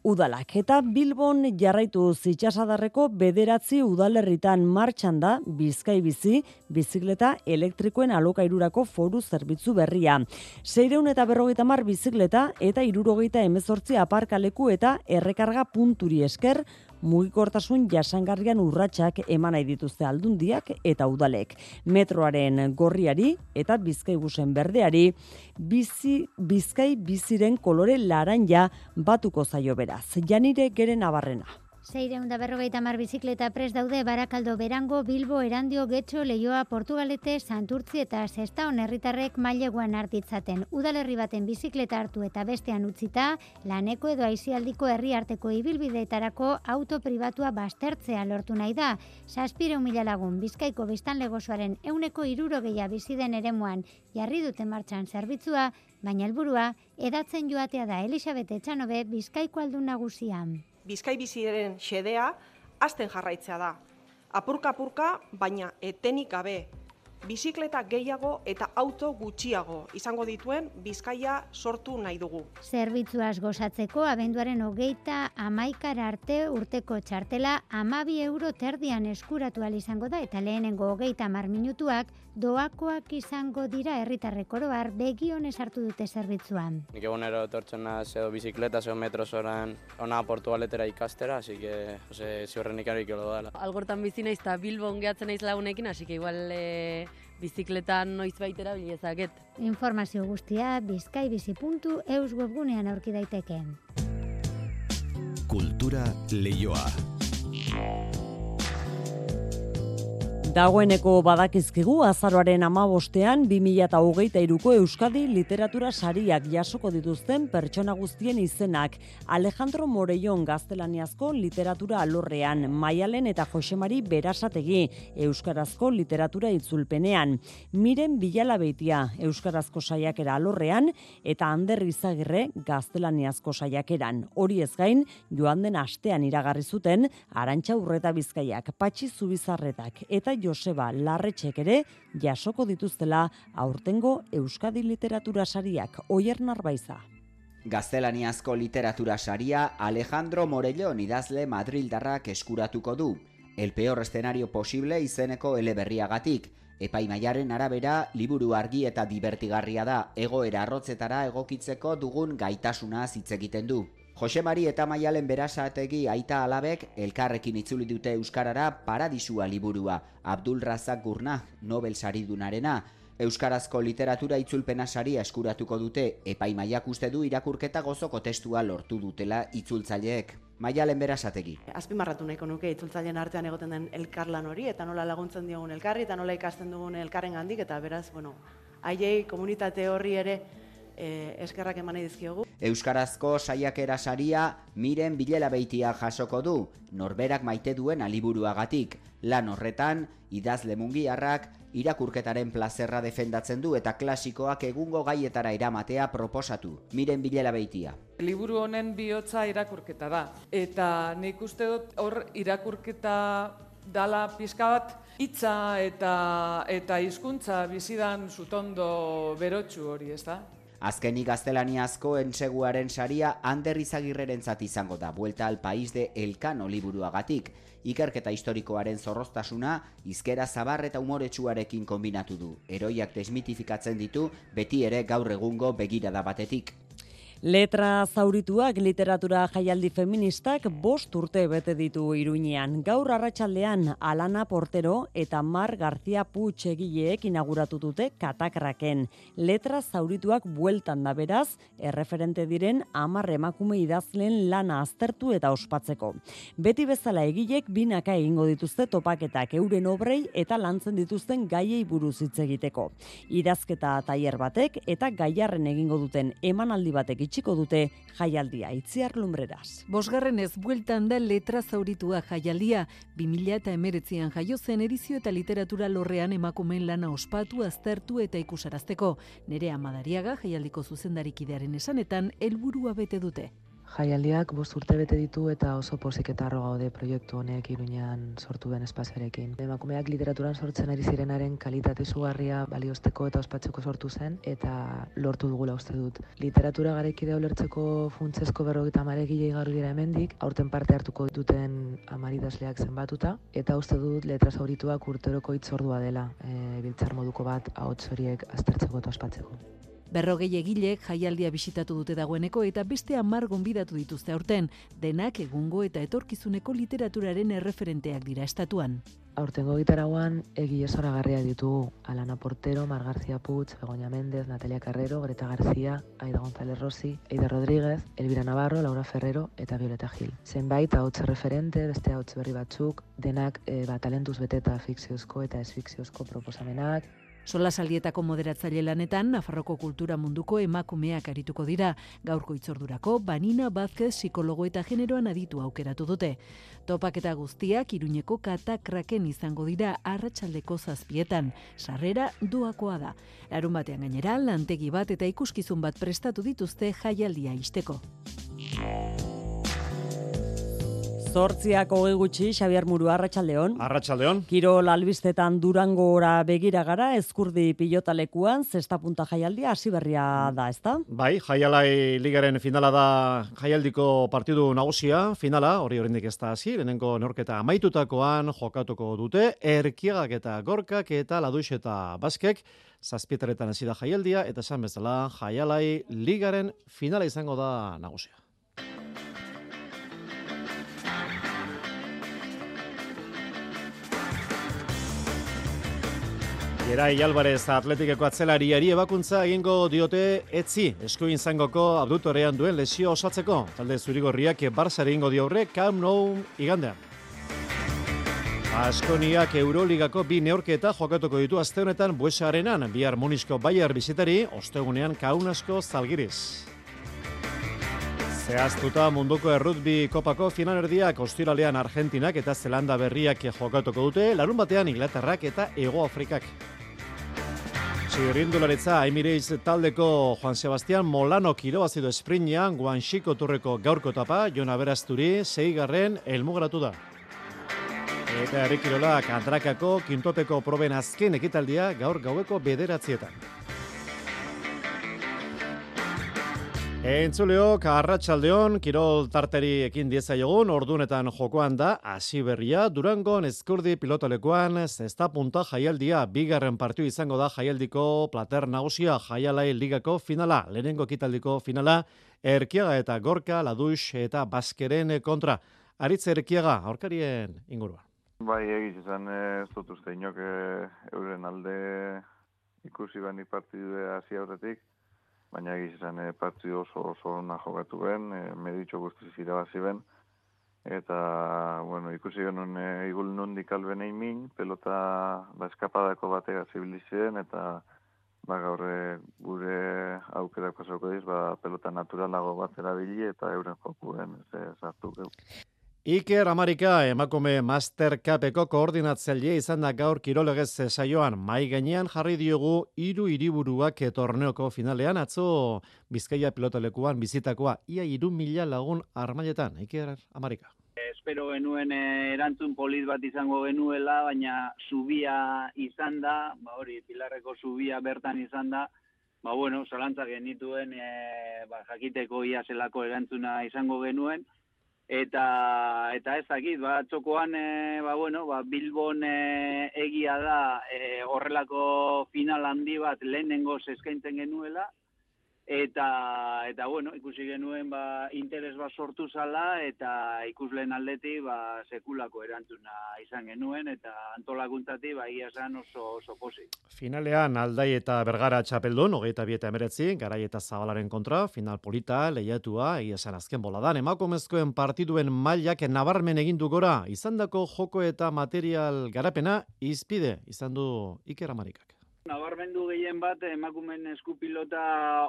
udalak. Eta Bilbon jarraitu zitsasadarreko bederatzi udalerritan martxan da bizkai bizi, bizikleta elektrikoen alokairurako foru zerbitzu berria. Seireun eta berrogeita mar bizikleta eta irurogeita emezortzi aparkaleku eta errekarga punturi esker, mugikortasun jasangarrian urratsak eman nahi dituzte aldundiak eta udalek. Metroaren gorriari eta bizkaibusen berdeari bizi bizkai biziren kolore laranja batuko zaio beraz. Janire geren abarrena. Seireun da berrogeita mar bizikleta pres daude Barakaldo Berango, Bilbo, Erandio, Getxo, Leioa, Portugalete, Santurtzi eta Sesta herritarrek maileguan hartitzaten. Udalerri baten bizikleta hartu eta bestean utzita, laneko edo aizialdiko herri arteko ibilbideetarako auto pribatua bastertzea lortu nahi da. Saspire mila lagun, bizkaiko biztan legosoaren euneko iruro gehiago biziden eremuan jarri duten martxan zerbitzua, baina helburua edatzen joatea da Elisabete Etxanobe bizkaiko aldun nagusian bizkai biziren xedea, azten jarraitzea da. Apurka-apurka, baina etenik gabe, bizikleta gehiago eta auto gutxiago izango dituen bizkaia sortu nahi dugu. Zerbitzuaz gozatzeko abenduaren hogeita amaikara arte urteko txartela amabi euro terdian eskuratu izango da eta lehenengo hogeita mar minutuak doakoak izango dira herritarrek oroar begion esartu dute zerbitzuan. Nik egunero etortzen naz edo bizikleta, edo metro zoran ona portugaletera ikastera, así que ose, ziurren ikarik dela. Algortan bizi naiz eta Bilbon gehatzen naiz lagunekin, así que igual e, bizikletan noiz baitera bilezaket. Informazio guztia bizkaibizi.eus webgunean aurki daiteke. Kultura leioa. Dagoeneko badakizkigu azaroaren amabostean 2008ko Euskadi literatura sariak jasoko dituzten pertsona guztien izenak. Alejandro Morellon gaztelaniazko literatura alorrean, Maialen eta Josemari berasategi Euskarazko literatura itzulpenean. Miren Bilala Beitia Euskarazko saiakera alorrean eta Ander Izagirre gaztelaniazko saiakeran. Hori ez gain, joan den astean iragarri zuten Arantxa Urreta Bizkaiak, Patxi Zubizarretak eta Joseba Larretxek ere jasoko dituztela aurtengo Euskadi Literatura Sariak Oier Narbaiza. Gaztelaniazko literatura saria Alejandro Morellón idazle Madrildarrak eskuratuko du. El peor escenario posible izeneko eleberriagatik. Epaimaiaren arabera, liburu argi eta divertigarria da, egoera arrotzetara egokitzeko dugun gaitasuna hitz egiten du. Jose Mari eta Maialen berasategi aita alabek elkarrekin itzuli dute Euskarara paradisua liburua. Abdul Razak Gurna, Nobel saridunarena, Euskarazko literatura itzulpena saria eskuratuko dute, epai maiak uste du irakurketa gozoko testua lortu dutela itzultzaileek. Maialen berasategi. Azpimarratu nahiko nuke itzultzaileen artean egoten den elkarlan hori, eta nola laguntzen diogun elkarri, eta nola ikasten dugun elkarren handik, eta beraz, bueno, haiei komunitate horri ere e, eskerrak eman dizkiogu. Euskarazko saiakera saria miren bilela beitia jasoko du, norberak maite duen aliburuagatik. Lan horretan, idazle mungiarrak, irakurketaren plazerra defendatzen du eta klasikoak egungo gaietara eramatea proposatu. Miren bilela beitia. Liburu honen bihotza irakurketa da. Eta nik uste dut hor irakurketa dala pizka bat hitza eta eta hizkuntza bizidan zutondo berotsu hori, ez da? Azkenik gaztelaniazko entseguaren saria Ander Izagirrerentzat izango da buelta al país de Elkano liburuagatik. Ikerketa historikoaren zorroztasuna, izkera zabar eta umoretsuarekin kombinatu du. Eroiak desmitifikatzen ditu, beti ere gaur egungo begirada batetik. Letra zaurituak literatura jaialdi feministak bost urte bete ditu iruinean. Gaur arratsaldean Alana Portero eta Mar García Puig egileek inauguratu dute katakraken. Letra zaurituak bueltan da beraz, erreferente diren amar emakume idazlen lana aztertu eta ospatzeko. Beti bezala egilek binaka egingo dituzte topaketak euren obrei eta lantzen dituzten gaiei buruz hitz egiteko. Idazketa tailer batek eta gaiarren egingo duten emanaldi batek itxiko dute jaialdia itziar lumbreraz. Bosgarren ez bueltan da letra zauritua jaialdia, 2000 eta emeretzian jaio zen edizio eta literatura lorrean emakumeen lana ospatu, aztertu eta ikusarazteko. Nere amadariaga jaialdiko zuzendarikidearen esanetan helburua bete dute. Jaialdiak bost urte bete ditu eta oso pozik eta arro gaude proiektu honek iruñean sortu den espaziarekin. Emakumeak literaturan sortzen ari zirenaren kalitate sugarria baliozteko eta ospatzeko sortu zen eta lortu dugula uste dut. Literatura garekidea ulertzeko funtsezko berrogeita amaregilei garu dira hemendik, aurten parte hartuko duten amaridazleak zenbatuta, eta uste dut letra zaurituak urteroko itzordua dela, e, biltzar moduko bat ahots horiek aztertzeko eta ospatzeko. Berrogei egilek jaialdia bisitatu dute dagoeneko eta beste hamar gonbidatu dituzte aurten, denak egungo eta etorkizuneko literaturaren erreferenteak dira estatuan. Aurtengo gitarauan egile zoragarria ditugu Alana Portero, Mar García Puig, Begoña Méndez, Natalia Carrero, Greta García, Aida González Rossi, Eida Rodríguez, Elvira Navarro, Laura Ferrero eta Violeta Gil. Zenbait ahotsa referente, beste ahots berri batzuk, denak e, ba, talentuz beteta fikziozko eta ez fikziozko proposamenak, Sola saldietako moderatzaile lanetan, Nafarroko kultura munduko emakumeak arituko dira. Gaurko itzordurako, Banina Bazkez psikologo eta generoan aditu aukeratu dute. Topak eta guztiak, iruñeko katakraken izango dira arratsaldeko zazpietan. Sarrera duakoa da. Larun batean gainera, lantegi bat eta ikuskizun bat prestatu dituzte jaialdia isteko. Zortziak hogei gutxi, Xabiar Muru, Arratxaldeon. Arratxaldeon. Kiro lalbistetan durango ora begira gara, eskurdi pilotalekuan, zesta punta jaialdia, hasi berria da, ezta? Bai, jaialai ligaren finala da jaialdiko partidu nagusia, finala, hori horindik ez da hasi, lehenengo norketa amaitutakoan jokatuko dute, erkiagak eta gorkak eta ladux eta baskek, zazpietaretan hasi da jaialdia, eta esan bezala, jaialai ligaren finala izango da nagusia. Gerai Alvarez atletikeko atzelariari ebakuntza egingo diote etzi eskuin zangoko abdutorean duen lesio osatzeko. Talde zurigorriak barzare egingo diaurre Camp Nou igandean. Askoniak Euroligako bi neorketa jokatuko ditu azte honetan buesa arenan, bihar Munisko Bayer bizitari, ostegunean kaunasko zalgiriz. Zehaztuta munduko errutbi kopako finalerdiak ostiralean Argentinak eta Zelanda berriak jokatuko dute, larun batean Inglaterrak eta Ego Afrikak. Txirrindularitza Emirates taldeko Juan Sebastián Molano kilobazido esprinean Guanxiko turreko gaurko tapa, Jona Berasturi, zeigarren elmugratu da. Eta errikirolak antrakako kintopeko proben azken ekitaldia gaur gaueko bederatzietan. Entzuleok, arratsaldeon kirol tarteri ekin dieza jogun, ordunetan jokoan da, hasi berria, Durango eskurdi pilotalekoan, zesta punta jaialdia, bigarren partiu izango da jaialdiko plater nagusia, jaialai ligako finala, lehenengo ekitaldiko finala, erkiaga eta gorka, ladux eta baskeren kontra. Aritz erkiaga, aurkarien ingurua. Bai, egiz izan ez dut uste inok euren alde ikusi bani partidua hasi aurretik, baina egiz izan e, partidu oso oso ona jokatu ben, e, meditxo guztiz irabazi ben, eta, bueno, ikusi genuen e, igul nondik alben min, pelota ba, eskapadako batega zibilizien, eta ba, gaur gure aukerak pasauko diz, ba, pelota naturalago bat erabili, eta euren jokuen ez sartu geu. Iker Amarika emakume Master Cupeko koordinatzaile izan da gaur kirolegez saioan. Mai gainean jarri diogu hiru hiriburuak torneoko finalean. Atzo Bizkaia pilotalekuan bizitakoa. Ia 3000 lagun armailetan Iker Amarika Espero genuen eh, erantzun polit bat izango genuela baina subia izan da ba hori Pilarreko subia bertan izan da. Ba, bueno, zalantza genituen e, ba, jakiteko ia zelako erantzuna izango genuen, eta eta ez dakit, ba, txokoan, e, ba, bueno, ba, Bilbon e, egia da e, horrelako final handi bat lehenengo eskaintzen genuela, eta eta bueno, ikusi genuen ba interes bat sortu zala eta ikusleen aldeti ba sekulako erantzuna izan genuen eta antolakuntati ba ia oso oso posi. Finalean Aldai eta Bergara txapeldun 22 eta 19 garai eta Zabalaren kontra final polita lehiatua ia san azken boladan emakumezkoen partiduen mailak nabarmen egin du gora izandako joko eta material garapena izpide izan du Iker Amarikak. Nabarmendu gehien bat emakumen eskupilota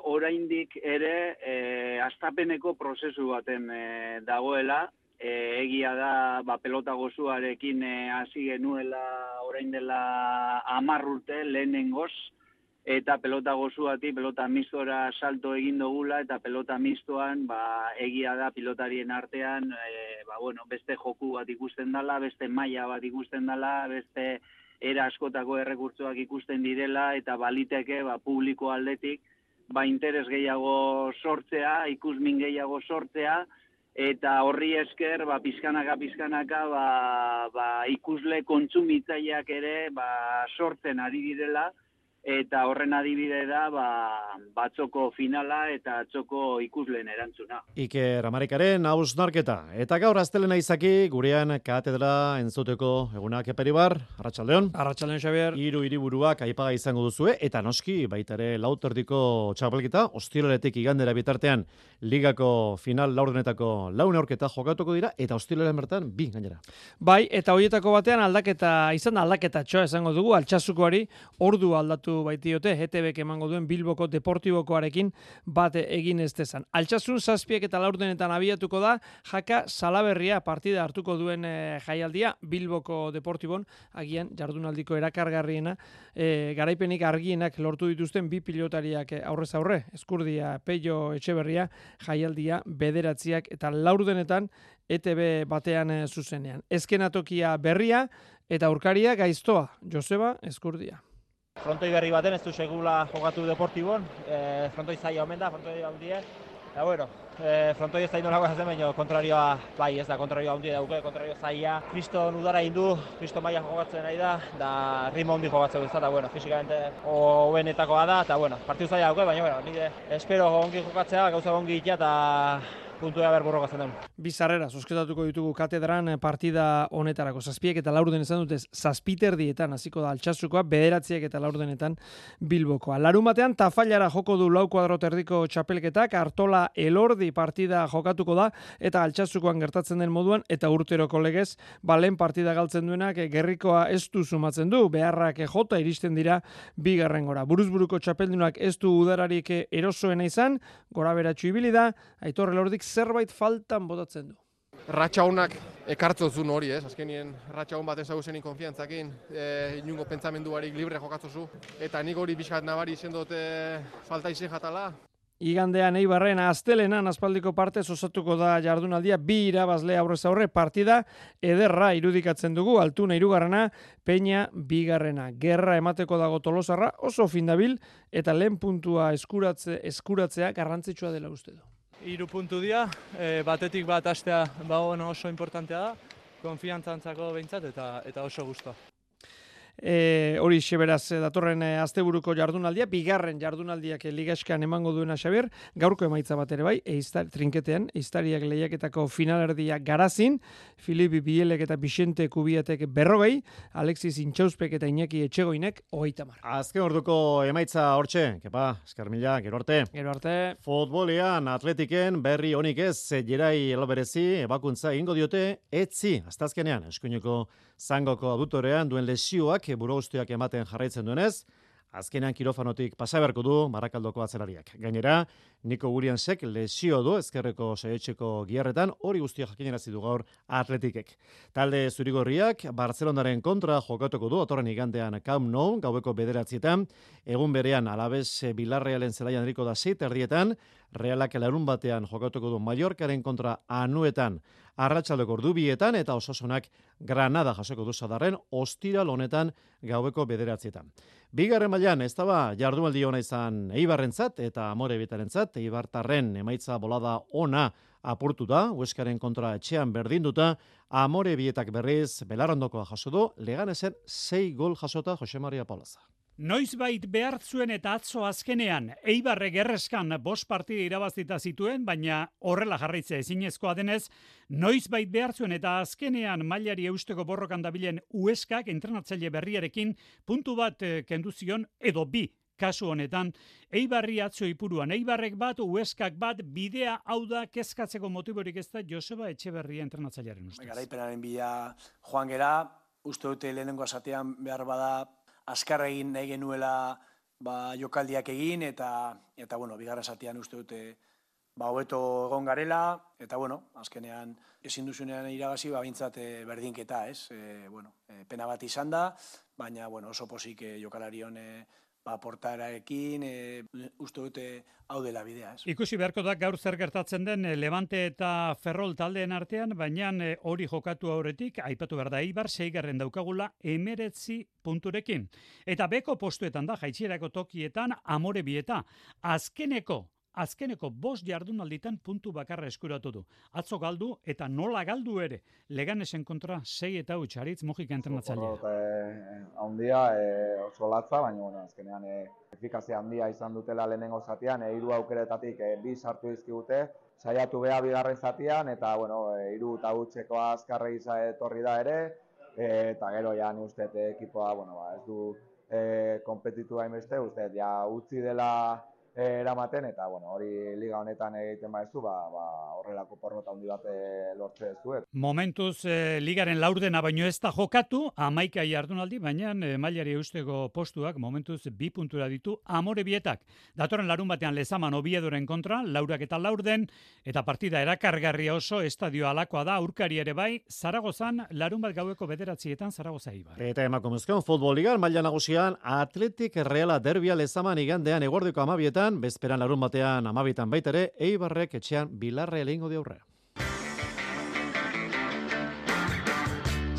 oraindik ere e, astapeneko prozesu baten e, dagoela. E, egia da ba, pelota gozuarekin e, hasi genuela orain dela amarrute lehenengoz eta pelota gozuati, pelota mistora salto egin dugula eta pelota mistoan ba, egia da pilotarien artean e, ba, bueno, beste joku bat ikusten dela, beste maila bat ikusten dela, beste era askotako errekurtzoak ikusten direla eta baliteke ba, publiko aldetik ba, interes gehiago sortzea, ikusmin gehiago sortzea, eta horri esker, ba, pizkanaka, pizkanaka, ba, ba, ikusle kontsumitzaileak ere ba, sortzen ari direla, eta horren adibide da ba, batzoko finala eta atzoko ikusleen erantzuna. Iker Amarikaren haus narketa. Eta gaur aztelena izaki gurean katedra entzuteko egunak eperibar. Arratxaldeon. Arratxaldeon, Xavier. Iru iriburuak aipaga izango duzue eta noski baitare lauterdiko txapelketa ostiloretik igandera bitartean ligako final laurdenetako laune aurketa jokatuko dira eta ostilaren bertan bi gainera. Bai, eta hoietako batean aldaketa izan aldaketa txoa esango dugu altxasukoari ordu aldatu baitiote ETBek emango duen Bilboko Deportibokoarekin bat egin ez dezan. Altsasun zazpiek eta laurdenetan abiatuko da jaka salaberria partida hartuko duen e, jaialdia Bilboko Deportibon agian jardunaldiko erakargarriena e, garaipenik argienak lortu dituzten bi pilotariak eh, aurrez aurre Eskurdia, Peio Etxeberria jaialdia bederatziak eta laurdenetan ETB batean zuzenean. Ezkenatokia berria eta aurkaria gaiztoa, Joseba Eskurdia. Frontoi berri baten ez du segula jogatu deportibon, e, frontoi zaila omen da, frontoi handie. Eta bueno, e, frontoi ez da indolako ezazen baino, kontrarioa, bai ez da, kontrarioa handie dauke, kontrario zaila. Kristo nudara indu, Kristo maia jogatzen nahi da, da ritmo handi jogatzen da, eta bueno, fisikamente hobenetakoa da, eta bueno, partidu zaila dauke, baina bueno, nire espero ongi jokatzea, gauza ongi ikia, eta puntua ber borrokatzen den. Bizarrera, sosketatuko ditugu katedran partida honetarako. Zazpiek eta laurden izan dute zazpiterdietan, hasiko da altxasukoa, bederatziek eta laurdenetan bilbokoa. Larun batean, tafailara joko du lau kuadroterdiko txapelketak, artola elordi partida jokatuko da, eta altxasukoan gertatzen den moduan, eta urtero kolegez, balen partida galtzen duenak, gerrikoa ez du sumatzen du, beharrak jota iristen dira bigarren gora. Buruzburuko txapeldunak ez du udararik erosoena izan, gora beratxu ibili da, aitor elordik zerbait faltan botatzen du. Ratxa honak ekartzen zuen hori, ez? Azkenien ratxa hon bat ezaguzenin konfiantzakin, e, inungo pentsamenduarik libre jokatzu Eta nik hori bizkat nabari izen dute falta izan jatala. Igandean Eibarren astelenan aspaldiko parte osatuko da jardunaldia bi irabazle aurrez aurre partida ederra irudikatzen dugu altuna hirugarrena Peña bigarrena gerra emateko dago Tolosarra oso findabil eta lehen puntua eskuratze eskuratzea garrantzitsua dela uste du iru puntu dia, e, batetik bat astea ba, oso importantea da, konfiantzantzako behintzat eta, eta oso guztua. E, hori xeberaz e, datorren e, asteburuko jardunaldia, bigarren jardunaldiak ligaskan emango duena Xabier, gaurko emaitza bat ere bai, eiztar, trinketean, eiztariak lehiaketako finalerdia garazin, Filipi Bielek eta Bixente Kubiatek berrogei, Alexis Intxauspek eta Iñaki Etxegoinek oita mar. Azken orduko emaitza hortxe, kepa, eskar mila, gero arte. Gero arte. Futbolian, atletiken, berri honik ez, jerai eloberezi, ebakuntza ingo diote, etzi, aztazkenean, eskuineko zangoko adutorean duen lesioak buruguztiak ematen jarraitzen duenez, azkenean kirofanotik pasa beharko du Barakaldoko atzelariak. Gainera, Niko Guriansek lesio du ezkerreko saietxeko giarretan, hori guztia jakinerazi du gaur atletikek. Talde zurigorriak Barcelonaren kontra jokatuko du, otorren igandean Camp Nou, gaueko bederatzietan, egun berean alabez Bilarrealen zelaian eriko da zeit erdietan, Realak larun batean jokatuko du Mallorcaren kontra anuetan arratsaldeko ordubietan eta osasunak Granada jasoko du sadarren ostiral honetan gaueko bederatzietan. Bigarren mailan ez daba jardunaldi ona izan Eibarrentzat eta Amore Bitarentzat Eibartarren emaitza bolada ona apurtu da, Hueskaren kontra etxean berdinduta, Amore Bietak berriz belarrondokoa jaso du, leganesen 6 gol jasota Jose Maria Paulaza. Noizbait behar zuen eta atzo azkenean, Eibarre gerreskan bost partida irabazita zituen, baina horrela jarraitze ezinezkoa denez, noizbait behar zuen eta azkenean mailari eusteko borrokan dabilen ueskak entrenatzaile berriarekin puntu bat eh, kenduzion edo bi kasu honetan, Eibarri atzo ipuruan, Eibarrek bat, ueskak bat, bidea hau da kezkatzeko motiborik ez da Joseba Etxeberria entrenatzailearen ustez. Garaipenaren bila joan gera, uste dute lehenengo asatean behar bada azkar egin nahi genuela ba, jokaldiak egin eta eta bueno, bigarra satean uste dute ba hobeto egon garela eta bueno, azkenean ezin duzunean irabazi ba bintzat eh, berdinketa, ez? E, bueno, e, pena bat izan da, baina bueno, oso posik e, jokalari hone ba, portararekin, e, uste dute hau dela bidea. Ez? Ikusi beharko da gaur zer gertatzen den e, Levante eta Ferrol taldeen artean, baina e, hori jokatu aurretik, aipatu behar da Ibar, seigarren daukagula emeretzi punturekin. Eta beko postuetan da, jaitsierako tokietan, amore bieta. Azkeneko azkeneko bost jardunalditan puntu bakarra eskuratu du. Atzo galdu eta nola galdu ere. Leganesen kontra sei eta utxaritz mojik entrenatzailea. Eh, handia eh, oso latza, baina bueno, azkenean eh, efikazia handia izan dutela lehenengo zatean, eh, hiru aukeretatik eh, bi sartu dizkigute, saiatu beha bigarren zatean, eta bueno, eh, hiru eta utxeko azkarre iza etorri da ere, eh, eta gero ja ni uste ekipoa, bueno, ba, ez du eh, kompetitu hainbeste, uste, ja utzi dela eramaten eta bueno, hori liga honetan egiten baezu, ba, ba horrelako porrota handi bat eh, lortze duet. Momentuz e, ligaren laurdena baino ez da jokatu, amaika jardunaldi, baina e, mailari eusteko postuak momentuz bi puntura ditu amore bietak. Datorren larun batean lezaman obiedoren kontra, laurak eta laurden, eta partida erakargarria oso estadio alakoa da, urkari ere bai, Zaragozan larun bat gaueko bederatzietan Zaragoza ibar. Eta emakumezkoan futbol ligan, maila nagusian, Atletik Reala Derbia lezaman igandean egordeko amabietan, bezperan larun batean amabitan baitere, eibarrek etxean bilarre elingo diaurre.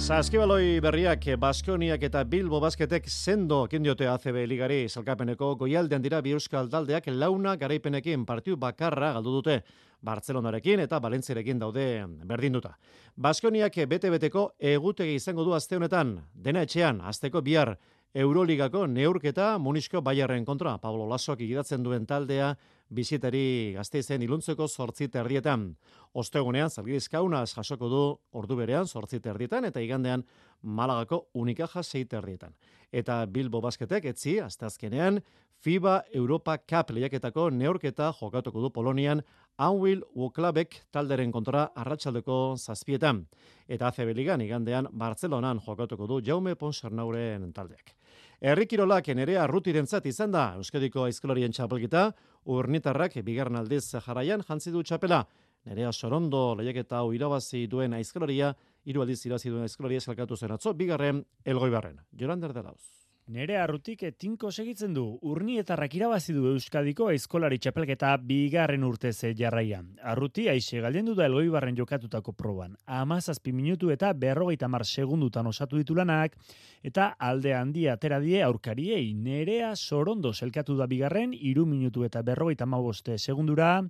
Zaskibaloi berriak Baskoniak eta Bilbo Basketek sendo kindiote ACB ligari salkapeneko goialdean dira bi euskal taldeak launa garaipenekin partiu bakarra galdu dute. Bartzelonarekin eta Balentziarekin daude berdinduta. Baskoniak bete-beteko egutegi izango du azte honetan, dena etxean, azteko bihar, Euroligako neurketa Munisko Bayarren kontra Pablo Lasoak igidatzen duen taldea bizitari gazteizen iluntzeko sortzi terdietan. Ostegunean, zalgidiz kaunaz jasoko du ordu berean sortzi terdietan eta igandean Malagako unikaja zei terdietan. Eta Bilbo Basketek etzi, azteazkenean, FIBA Europa Cup lehiaketako neurketa jokatuko du Polonian Anwil Uklabek talderen kontra arratsaldeko zazpietan. Eta ACB Ligan igandean Bartzelonan jokatuko du Jaume Ponsernauren taldeak. Errikirolak nerea rutirentzat izan da Euskadiko aizkolarien txapelketa, urnitarrak bigarren aldiz jarraian jantzi du txapela. Nerea sorondo lehiaketa hau irabazi duen aizkolaria, hiru aldiz irabazi duen aizkolaria eskalkatu zen atzo, bigarren elgoibarren. Jorander de lauz. Nere arrutik tinko segitzen du, urni eta rakirabazi du Euskadiko eskolari txapelketa bigarren urteze jarraian. Arruti aixe galden du da elgoi barren jokatutako proban. Amazazpi minutu eta berrogeita mar segundutan osatu ditulanak, eta alde handia atera die aurkariei. Nerea sorondo selkatu da bigarren, iru minutu eta berrogeita magoste segundura,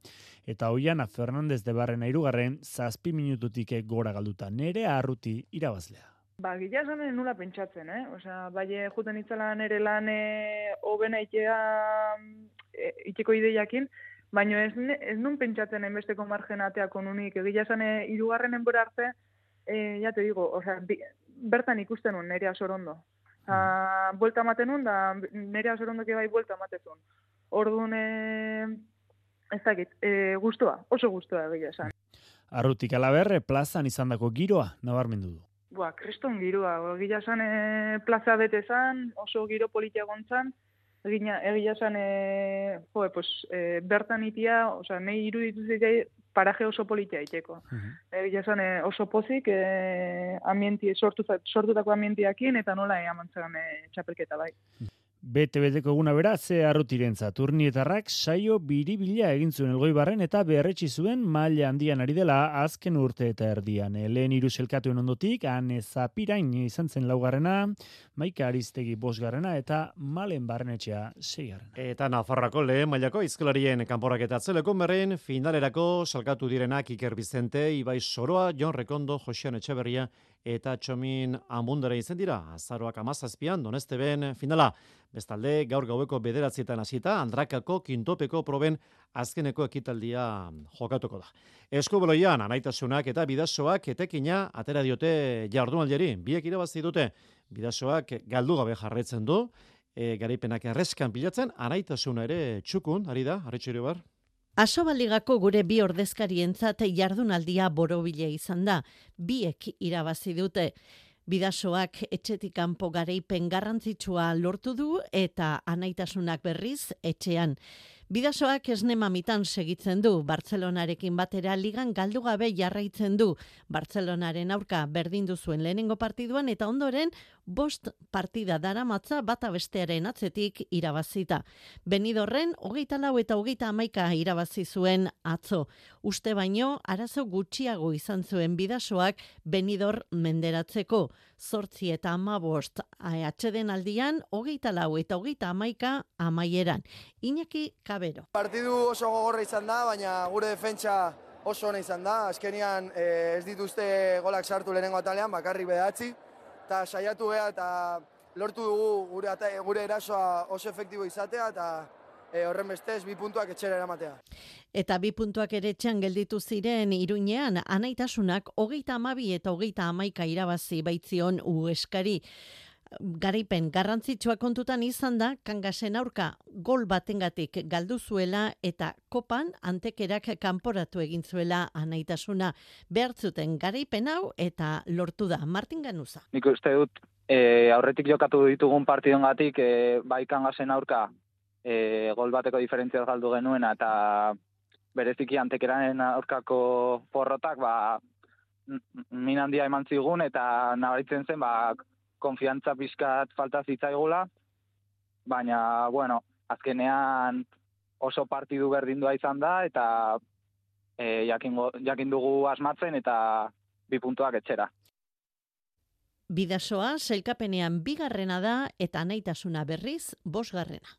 eta hoiana Fernandez de Barren airugarren, zazpi minututik gora galduta. Nere arruti irabazlea. Ba, gila esan nula pentsatzen, eh? Osea, bai, juten itzela nere lan hobena itea e, itxeko ideiakin, baina ez, ez nun pentsatzen enbesteko margenateako nunik. Gila esan irugarren enbora arte, e, ja te digo, osea, bertan ikusten nun nerea sorondo. Osa, mm. buelta maten nun, da nerea sorondo bai buelta matezun. Orduan, e, ez dakit, e, guztua, oso guztua gila esan. Arrutik alaberre, plazan izan dako giroa, nabarmendu du. Boa, kriston girua. Gila zan, e, plaza bete zan, oso giro politia gontzan, egina, egia esan, e, jo, pues, e, bertan itia, osea, nahi iruditu zitzai, paraje oso politia iteko. Egia esan, e, oso pozik, e, ambienti, sortu, sortutako ambientiakin, eta nola e, amantzagan e, txapelketa bai. Bete-beteko eguna bera, ze arrutirentza. Turnietarrak saio biribila egin zuen elgoibarren eta beharretsi zuen maila handian ari dela azken urte eta erdian. Lehen iru selkatuen ondotik, ane zapirain izan zen laugarrena, maika aristegi bosgarrena eta malen barrenetxea zeigarrena. Eta Nafarrako lehen mailako izkelarien kanporak eta atzeleko merren finalerako salkatu direnak Iker Bizente, Ibai Soroa, Jon Rekondo, Josean Etxeberria eta Txomin Amundara izan dira. Azaroak amazazpian, doneste ben finala. Bestalde, gaur gaueko bederatzietan hasita Andrakako kintopeko proben azkeneko ekitaldia jokatuko da. Eskuboloian, anaitasunak eta bidasoak etekina atera diote jardunalderi. Biek irabazi dute, bidasoak galdu gabe jarretzen du, e, garaipenak erreskan pilatzen, anaitasuna ere txukun, ari da, harritxuri bar? Asobaligako gure bi ordezkarientzat jardunaldia borobile izan da, biek irabazi dute. Bidasoak etxetik kanpo garaipen garrantzitsua lortu du eta anaitasunak berriz etxean. Bidasoak esne mamitan segitzen du, Bartzelonarekin batera ligan galdu gabe jarraitzen du. Bartzelonaren aurka berdindu zuen lehenengo partiduan eta ondoren bost partida dara matza bata bestearen atzetik irabazita. Benidorren, hogeita lau eta hogeita amaika irabazi zuen atzo. Uste baino, arazo gutxiago izan zuen bidasoak Benidor menderatzeko. Zortzi eta ama bost, atxeden aldian, hogeita lau eta hogeita amaika amaieran. Iñaki Kabero. Partidu oso gogorra izan da, baina gure defentsa oso ona izan da. Azkenian ez dituzte golak sartu lehenengo atalean, bakarrik bedatzi. Eta saiatu geha eta lortu dugu gure, gure erasoa oso efektibo izatea eta e, horren bestez bi puntuak etxera eramatea. Eta bi puntuak ere txan gelditu ziren iruñean, anaitasunak hogeita amabi eta hogeita amaika irabazi baitzion u eskari. Garaipen garrantzitsua kontutan izan da, kangasen aurka gol batengatik galdu zuela eta kopan antekerak kanporatu egin zuela anaitasuna. Behartzuten garaipen hau eta lortu da. Martin Ganuza. Nik uste dut, e, aurretik jokatu ditugun partidon gatik, e, bai kangasen aurka e, gol bateko diferentzia galdu genuen eta bereziki antekeranen aurkako porrotak ba, min handia eman zigun eta nabaritzen zen ba, konfiantza pizkat falta zitzaigula, baina, bueno, azkenean oso partidu berdindua izan da eta e, jakin, jakin dugu asmatzen eta bi puntuak etxera. Bidasoa, selkapenean bigarrena da eta naitasuna berriz bosgarrena.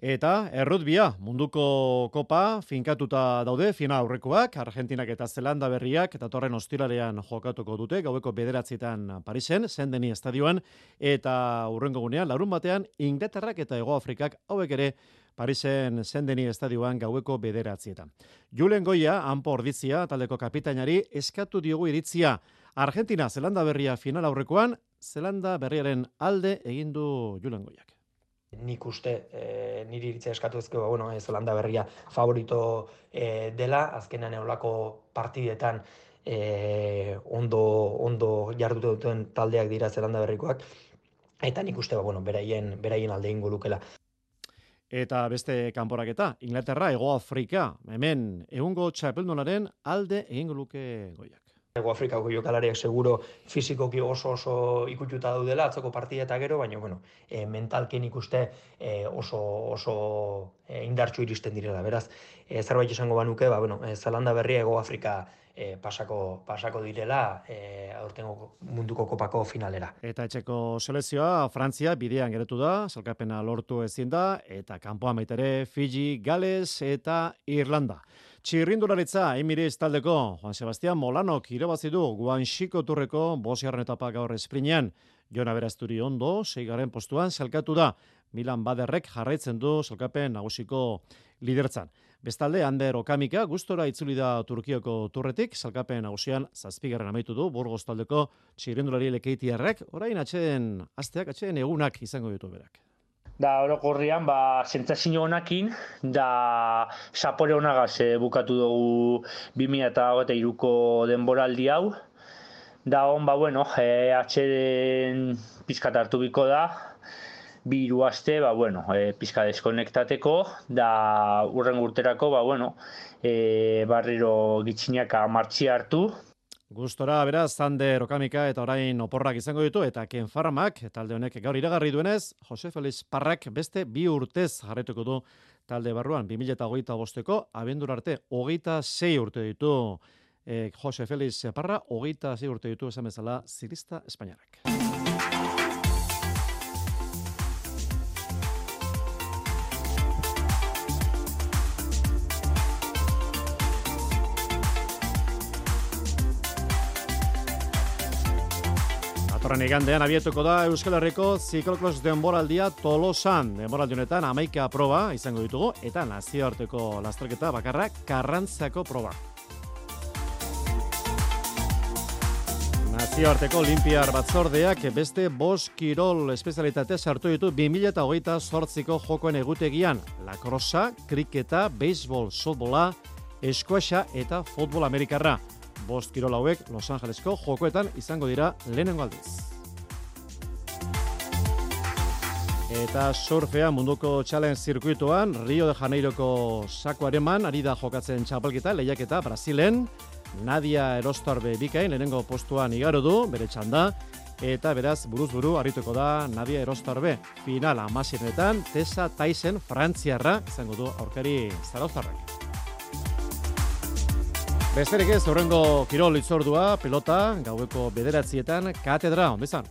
Eta errutbia, munduko kopa, finkatuta daude, fina aurrekoak, Argentinak eta Zelanda berriak, eta torren ostiralean jokatuko dute, gaueko bederatzietan Parisen, zendeni estadioan, eta urrengo gunean, larun batean, Inglaterrak eta Ego Afrikak hauek ere Parisen zendeni estadioan gaueko bederatzietan. Julen Goia, hanpo ordizia, taldeko kapitainari, eskatu diogu iritzia. Argentina, Zelanda berria final aurrekoan, Zelanda berriaren alde egindu Julen Goiak nik uste e, niri iritzea eskatu ezkeo, ba, bueno, ez Holanda berria favorito e, dela, azkenean eolako partidetan e, ondo, ondo jardutu duten taldeak dira Zelanda berrikoak, eta nik uste, ba, bueno, beraien, beraien alde ingo lukela. Eta beste kanporaketa, Inglaterra, Ego Afrika, hemen, egungo txapeldunaren alde egingo luke goiak. Ego Afrikako jokalariak seguro fizikoki oso oso ikututa daudela atzoko partida eta gero, baina bueno, e, mentalken ikuste e, oso oso e, indartsu iristen direla. Beraz, e, zerbait esango banuke, ba bueno, e, Zalanda berria Ego Afrika e, pasako pasako direla e, aurtengo munduko kopako finalera. Eta etxeko selezioa Frantzia bidean geretu da, salkapena lortu ezin da eta kanpoan baitere Fiji, Gales eta Irlanda. Txirrindularitza, Emirates taldeko, Juan Sebastián Molano, irabazi du Guanxiko turreko bosiarren etapa gaur esprinean. Jona Berazturi ondo, seigaren postuan, zelkatu da. Milan Baderrek jarraitzen du zelkapen nagusiko lidertzan. Bestalde, Ander Okamika, gustora itzuli da Turkioko turretik, salkapen nagusian zazpigarren amaitu du, Burgos taldeko txirrindulari lekeitiarrek, orain atxeen, asteak atxeen egunak izango ditu berak da orokorrian ba sentsazio honekin da sapore honagaz e, bukatu dugu 2023ko denboraldi hau. Da on ba bueno e, atxeden pizkat hartu biko da. Bi hiru aste, ba, bueno, e, pizka deskonektateko, da urren urterako, ba, bueno, e, barriro gitxinaka martxi hartu, Gustora, beraz, Zander, Okamika eta orain oporrak izango ditu, eta Ken Farmak, talde honek gaur iragarri duenez, Jose Feliz Parrak beste bi urtez jarretuko du talde barruan, 2008 bosteko, abendur arte, hogeita sei urte ditu eh, Jose Feliz Parra, hogeita sei urte ditu esan bezala zirista Espainiarrak. Datorren igandean abietuko da Euskal Herriko zikloklos denboraldia Tolosan. Denboraldi honetan amaika proba izango ditugu eta nazioarteko lasterketa bakarra karrantzako proba. Nazioarteko Olimpiar batzordeak beste bos kirol espezialitate sartu ditu 2008 sortziko jokoen egutegian. Lakrosa, kriketa, beisbol, softbola, eskuasa eta futbol amerikarra bost kirol hauek Los Angelesko jokoetan izango dira lehenengo aldiz. Eta surfea munduko txalen zirkuituan, Rio de Janeiroko sakoareman, ari da jokatzen txapelketa, lehiaketa Brasilen, Nadia Erostarbe bikain, lehenengo postuan igaro du, bere txanda, eta beraz buruz buru harrituko da Nadia Erostarbe. Final amasirenetan, Tessa Tyson, Frantziarra, izango du aurkari zarauztarrak. Besterik ez, horrengo kirol itzordua, pelota, gaueko bederatzietan, katedra, ondizan.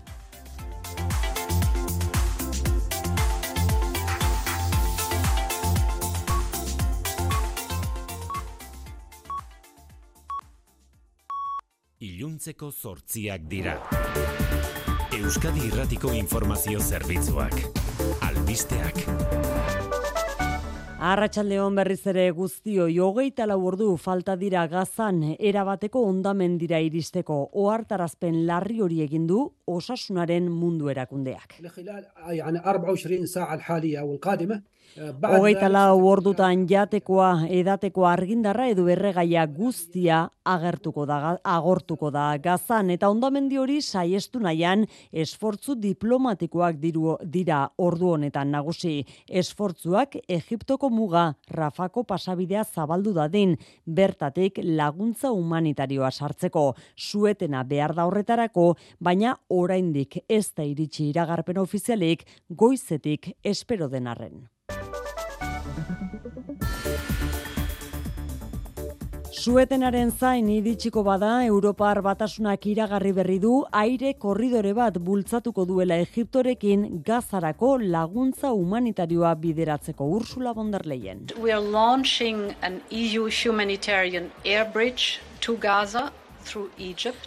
Iluntzeko zortziak dira. Euskadi Irratiko Informazio Zerbitzuak. Albisteak. Arratxaldeon berriz ere guztio jogeita lau ordu falta dira gazan erabateko ondamen dira iristeko ohartarazpen larri hori egin du osasunaren mundu erakundeak. Hogeita lau ordutan jatekoa edateko argindarra edo erregaia guztia agertuko da, agortuko da gazan eta ondamendi hori saiestu nahian esfortzu diplomatikoak diru, dira ordu honetan nagusi. Esfortzuak Egiptoko muga Rafako pasabidea zabaldu dadin bertatik laguntza humanitarioa sartzeko suetena behar da horretarako, baina oraindik ez da iritsi iragarpen ofizialik goizetik espero denarren. Suetenaren zain iditsiko bada Europar batasunak iragarri berri du aire korridore bat bultzatuko duela Egiptorekin gazarako laguntza humanitarioa bideratzeko Ursula von der Leyen. We are launching an EU humanitarian air bridge to Gaza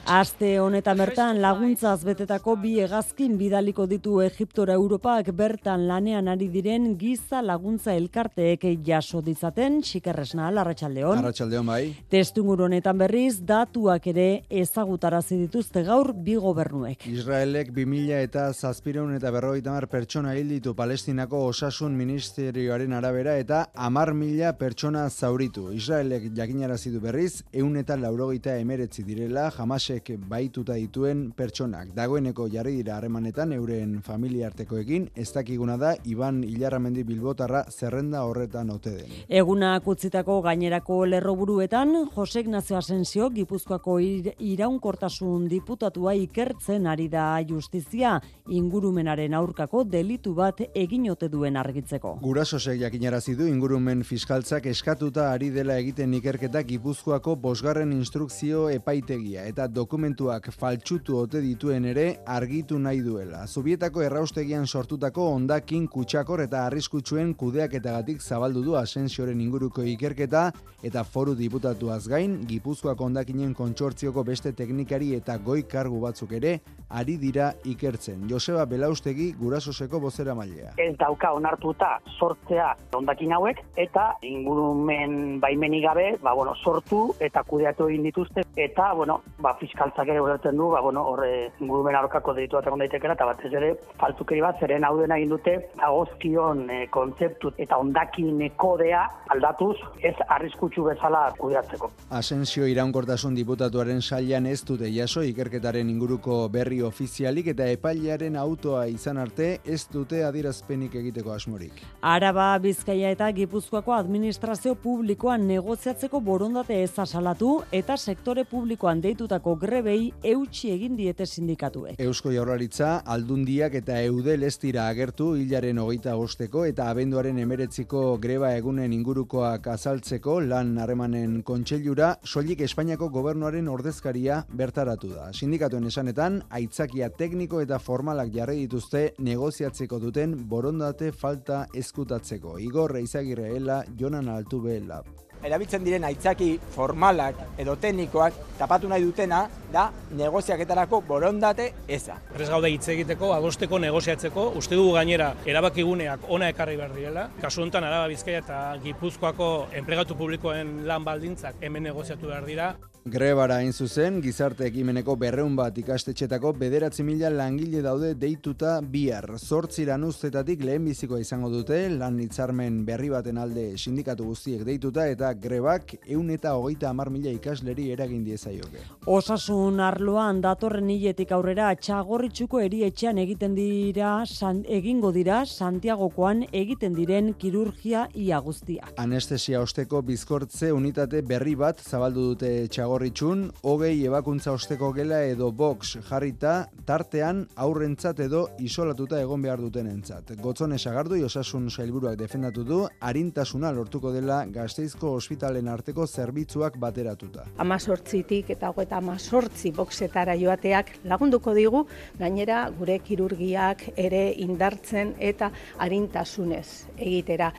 Aste honetan bertan laguntzaz betetako bi hegazkin bidaliko ditu Egiptora Europak bertan lanean ari diren giza laguntza elkarteek jaso ditzaten xikerresna Arratsaldeon. Arratsaldeon bai. Testungur honetan berriz datuak ere ezagutarazi dituzte gaur bi gobernuek. Israelek 2000 eta 700 eta 50 pertsona hil ditu Palestinako Osasun Ministerioaren arabera eta 10.000 pertsona zauritu. Israelek jakinarazi du berriz 100 eta 89 direla jamasek baituta dituen pertsonak. Dagoeneko jarri dira harremanetan euren familia artekoekin, ez dakiguna da Iban Ilarramendi Bilbotarra zerrenda horretan ote den. Eguna kutzitako gainerako lerroburuetan, Josek Nazio Asensio, Gipuzkoako ir, iraunkortasun diputatua ikertzen ari da justizia ingurumenaren aurkako delitu bat egin ote duen argitzeko. Gurasosek jakinarazi du ingurumen fiskaltzak eskatuta ari dela egiten ikerketa Gipuzkoako bosgarren instrukzio epai epaitegia eta dokumentuak faltsutu ote dituen ere argitu nahi duela. Zubietako erraustegian sortutako ondakin kutsakor eta arriskutsuen kudeaketagatik zabaldu du asensioren inguruko ikerketa eta foru diputatuaz gain, Gipuzkoak ondakinen kontsortzioko beste teknikari eta goi kargu batzuk ere ari dira ikertzen. Joseba Belaustegi gurasoseko bozera mailea. Ez dauka onartuta sortzea ondakin hauek eta ingurumen baimeni gabe, ba, bueno, sortu eta kudeatu egin dituzte eta Eta, bueno, ba, fiskaltzak ere ulertzen du, ba, bueno, horre ingurumen aurkako deitu bat egon daitekera, eta batez ere, faltukeri bat, zeren hau dena egin dute, agozkion e, kontzeptu eta ondakin kodea aldatuz, ez arriskutsu bezala kudeatzeko. Asensio iraunkortasun diputatuaren sailan ez dute jaso ikerketaren inguruko berri ofizialik eta epailearen autoa izan arte ez dute adierazpenik egiteko asmorik. Araba, Bizkaia eta Gipuzkoako administrazio publikoan negoziatzeko borondate ez asalatu eta sektore publikoan deitutako grebei eutxi egin diete sindikatuek. Eusko Jaurlaritza aldundiak eta eudel ez dira agertu hilaren hogeita bosteko eta abenduaren emeretziko greba egunen ingurukoak azaltzeko lan harremanen kontseilura soilik Espainiako gobernuaren ordezkaria bertaratu da. Sindikatuen esanetan, aitzakia tekniko eta formalak jarri dituzte negoziatzeko duten borondate falta eskutatzeko. Igor Reizagirre Ela, Jonan Altube Lab. Erabiltzen diren aitzaki formalak edo teknikoak tapatu nahi dutena da negoziaketarako borondate eza. Prez gaude hitz egiteko, adosteko, negoziatzeko, uste dugu gainera erabakiguneak ona ekarri behar direla. Kasu honetan Araba Bizkaia eta Gipuzkoako enplegatu publikoen lan baldintzak hemen negoziatu behar dira. Grebara hain zuzen, gizarte ekimeneko berreun bat ikastetxetako bederatzi mila langile daude deituta bihar. Zortziran ustetatik lehen bizikoa izango dute, lan hitzarmen berri baten alde sindikatu guztiek deituta eta grebak eun eta hogeita amar mila ikasleri eragin diezaioke. Osasun arloan datorren hiletik aurrera txagorritxuko erietxean egiten dira, san, egingo dira Santiagokoan egiten diren kirurgia ia guztiak. Anestesia osteko bizkortze unitate berri bat zabaldu dute txagorritxun, hogei ebakuntza osteko gela edo box jarrita, tartean aurrentzat edo isolatuta egon behar duten entzat. Gotzone sagardu osasun sailburuak defendatu du, harintasuna lortuko dela gazteizko ospitalen arteko zerbitzuak bateratuta. amazortzitik eta hogeita amazortzi boxetara joateak lagunduko digu, gainera gure kirurgiak ere indartzen eta harintasunez egitera.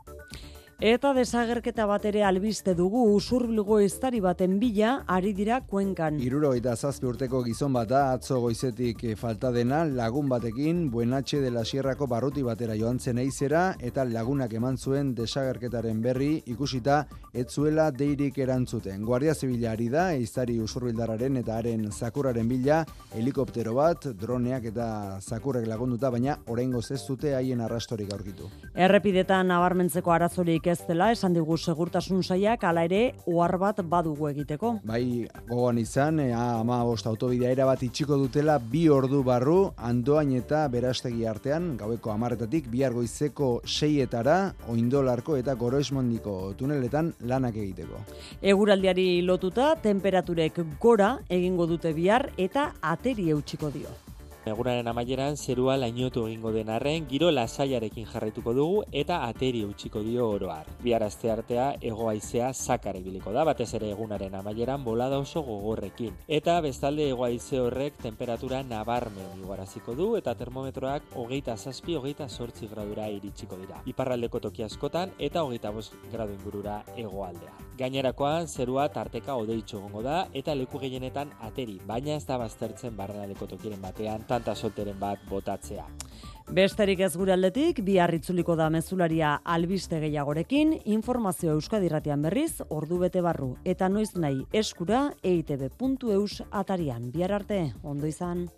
Eta desagerketa bat ere albiste dugu usurbilgo estari baten bila ari dira kuenkan. Iruro eta zazpi urteko gizon bat da atzo goizetik eh, falta dena lagun batekin buenatxe de la sierrako barruti batera joan zen eizera eta lagunak eman zuen desagerketaren berri ikusita etzuela deirik erantzuten. Guardia Zibila ari da eiztari usurbildararen eta haren zakurraren bila helikoptero bat, droneak eta zakurrek lagunduta baina oraingoz ez dute haien arrastorik aurkitu. Errepidetan nabarmentzeko arazorik ez dela esan digu segurtasun saiak hala ere ohar bat badugu egiteko. Bai, gogoan izan, e, ama bost autobidea erabat itxiko dutela bi ordu barru, andoain eta berastegi artean, gaueko amarretatik, bihar goizeko seietara, oindolarko eta goroesmondiko tuneletan lanak egiteko. Eguraldiari lotuta, temperaturek gora egingo dute bihar eta ateri eutxiko dio. Eguraren amaieran zerua lainotu egingo den arren, giro lasaiarekin jarraituko dugu eta ateri utziko dio oroar. Bihar aste artea ego haizea zakar ibiliko da, batez ere egunaren amaieran bolada oso gogorrekin. Eta bestalde ego haize horrek temperatura nabarmen igoaraziko du eta termometroak hogeita zazpi, hogeita sortzi gradura iritsiko dira. Iparraldeko toki askotan eta hogeita bost gradu ingurura egoaldea. Gainerakoan zerua tarteka odeitxo gongo da eta leku gehienetan ateri, baina ez da baztertzen barrenaleko tokiren batean tanta solteren bat botatzea. Besterik ez gure aldetik, bi harritzuliko da mezularia albiste gehiagorekin, informazio euskadirratian berriz, ordu bete barru, eta noiz nahi eskura eitb.eus atarian. Bihar arte, ondo izan.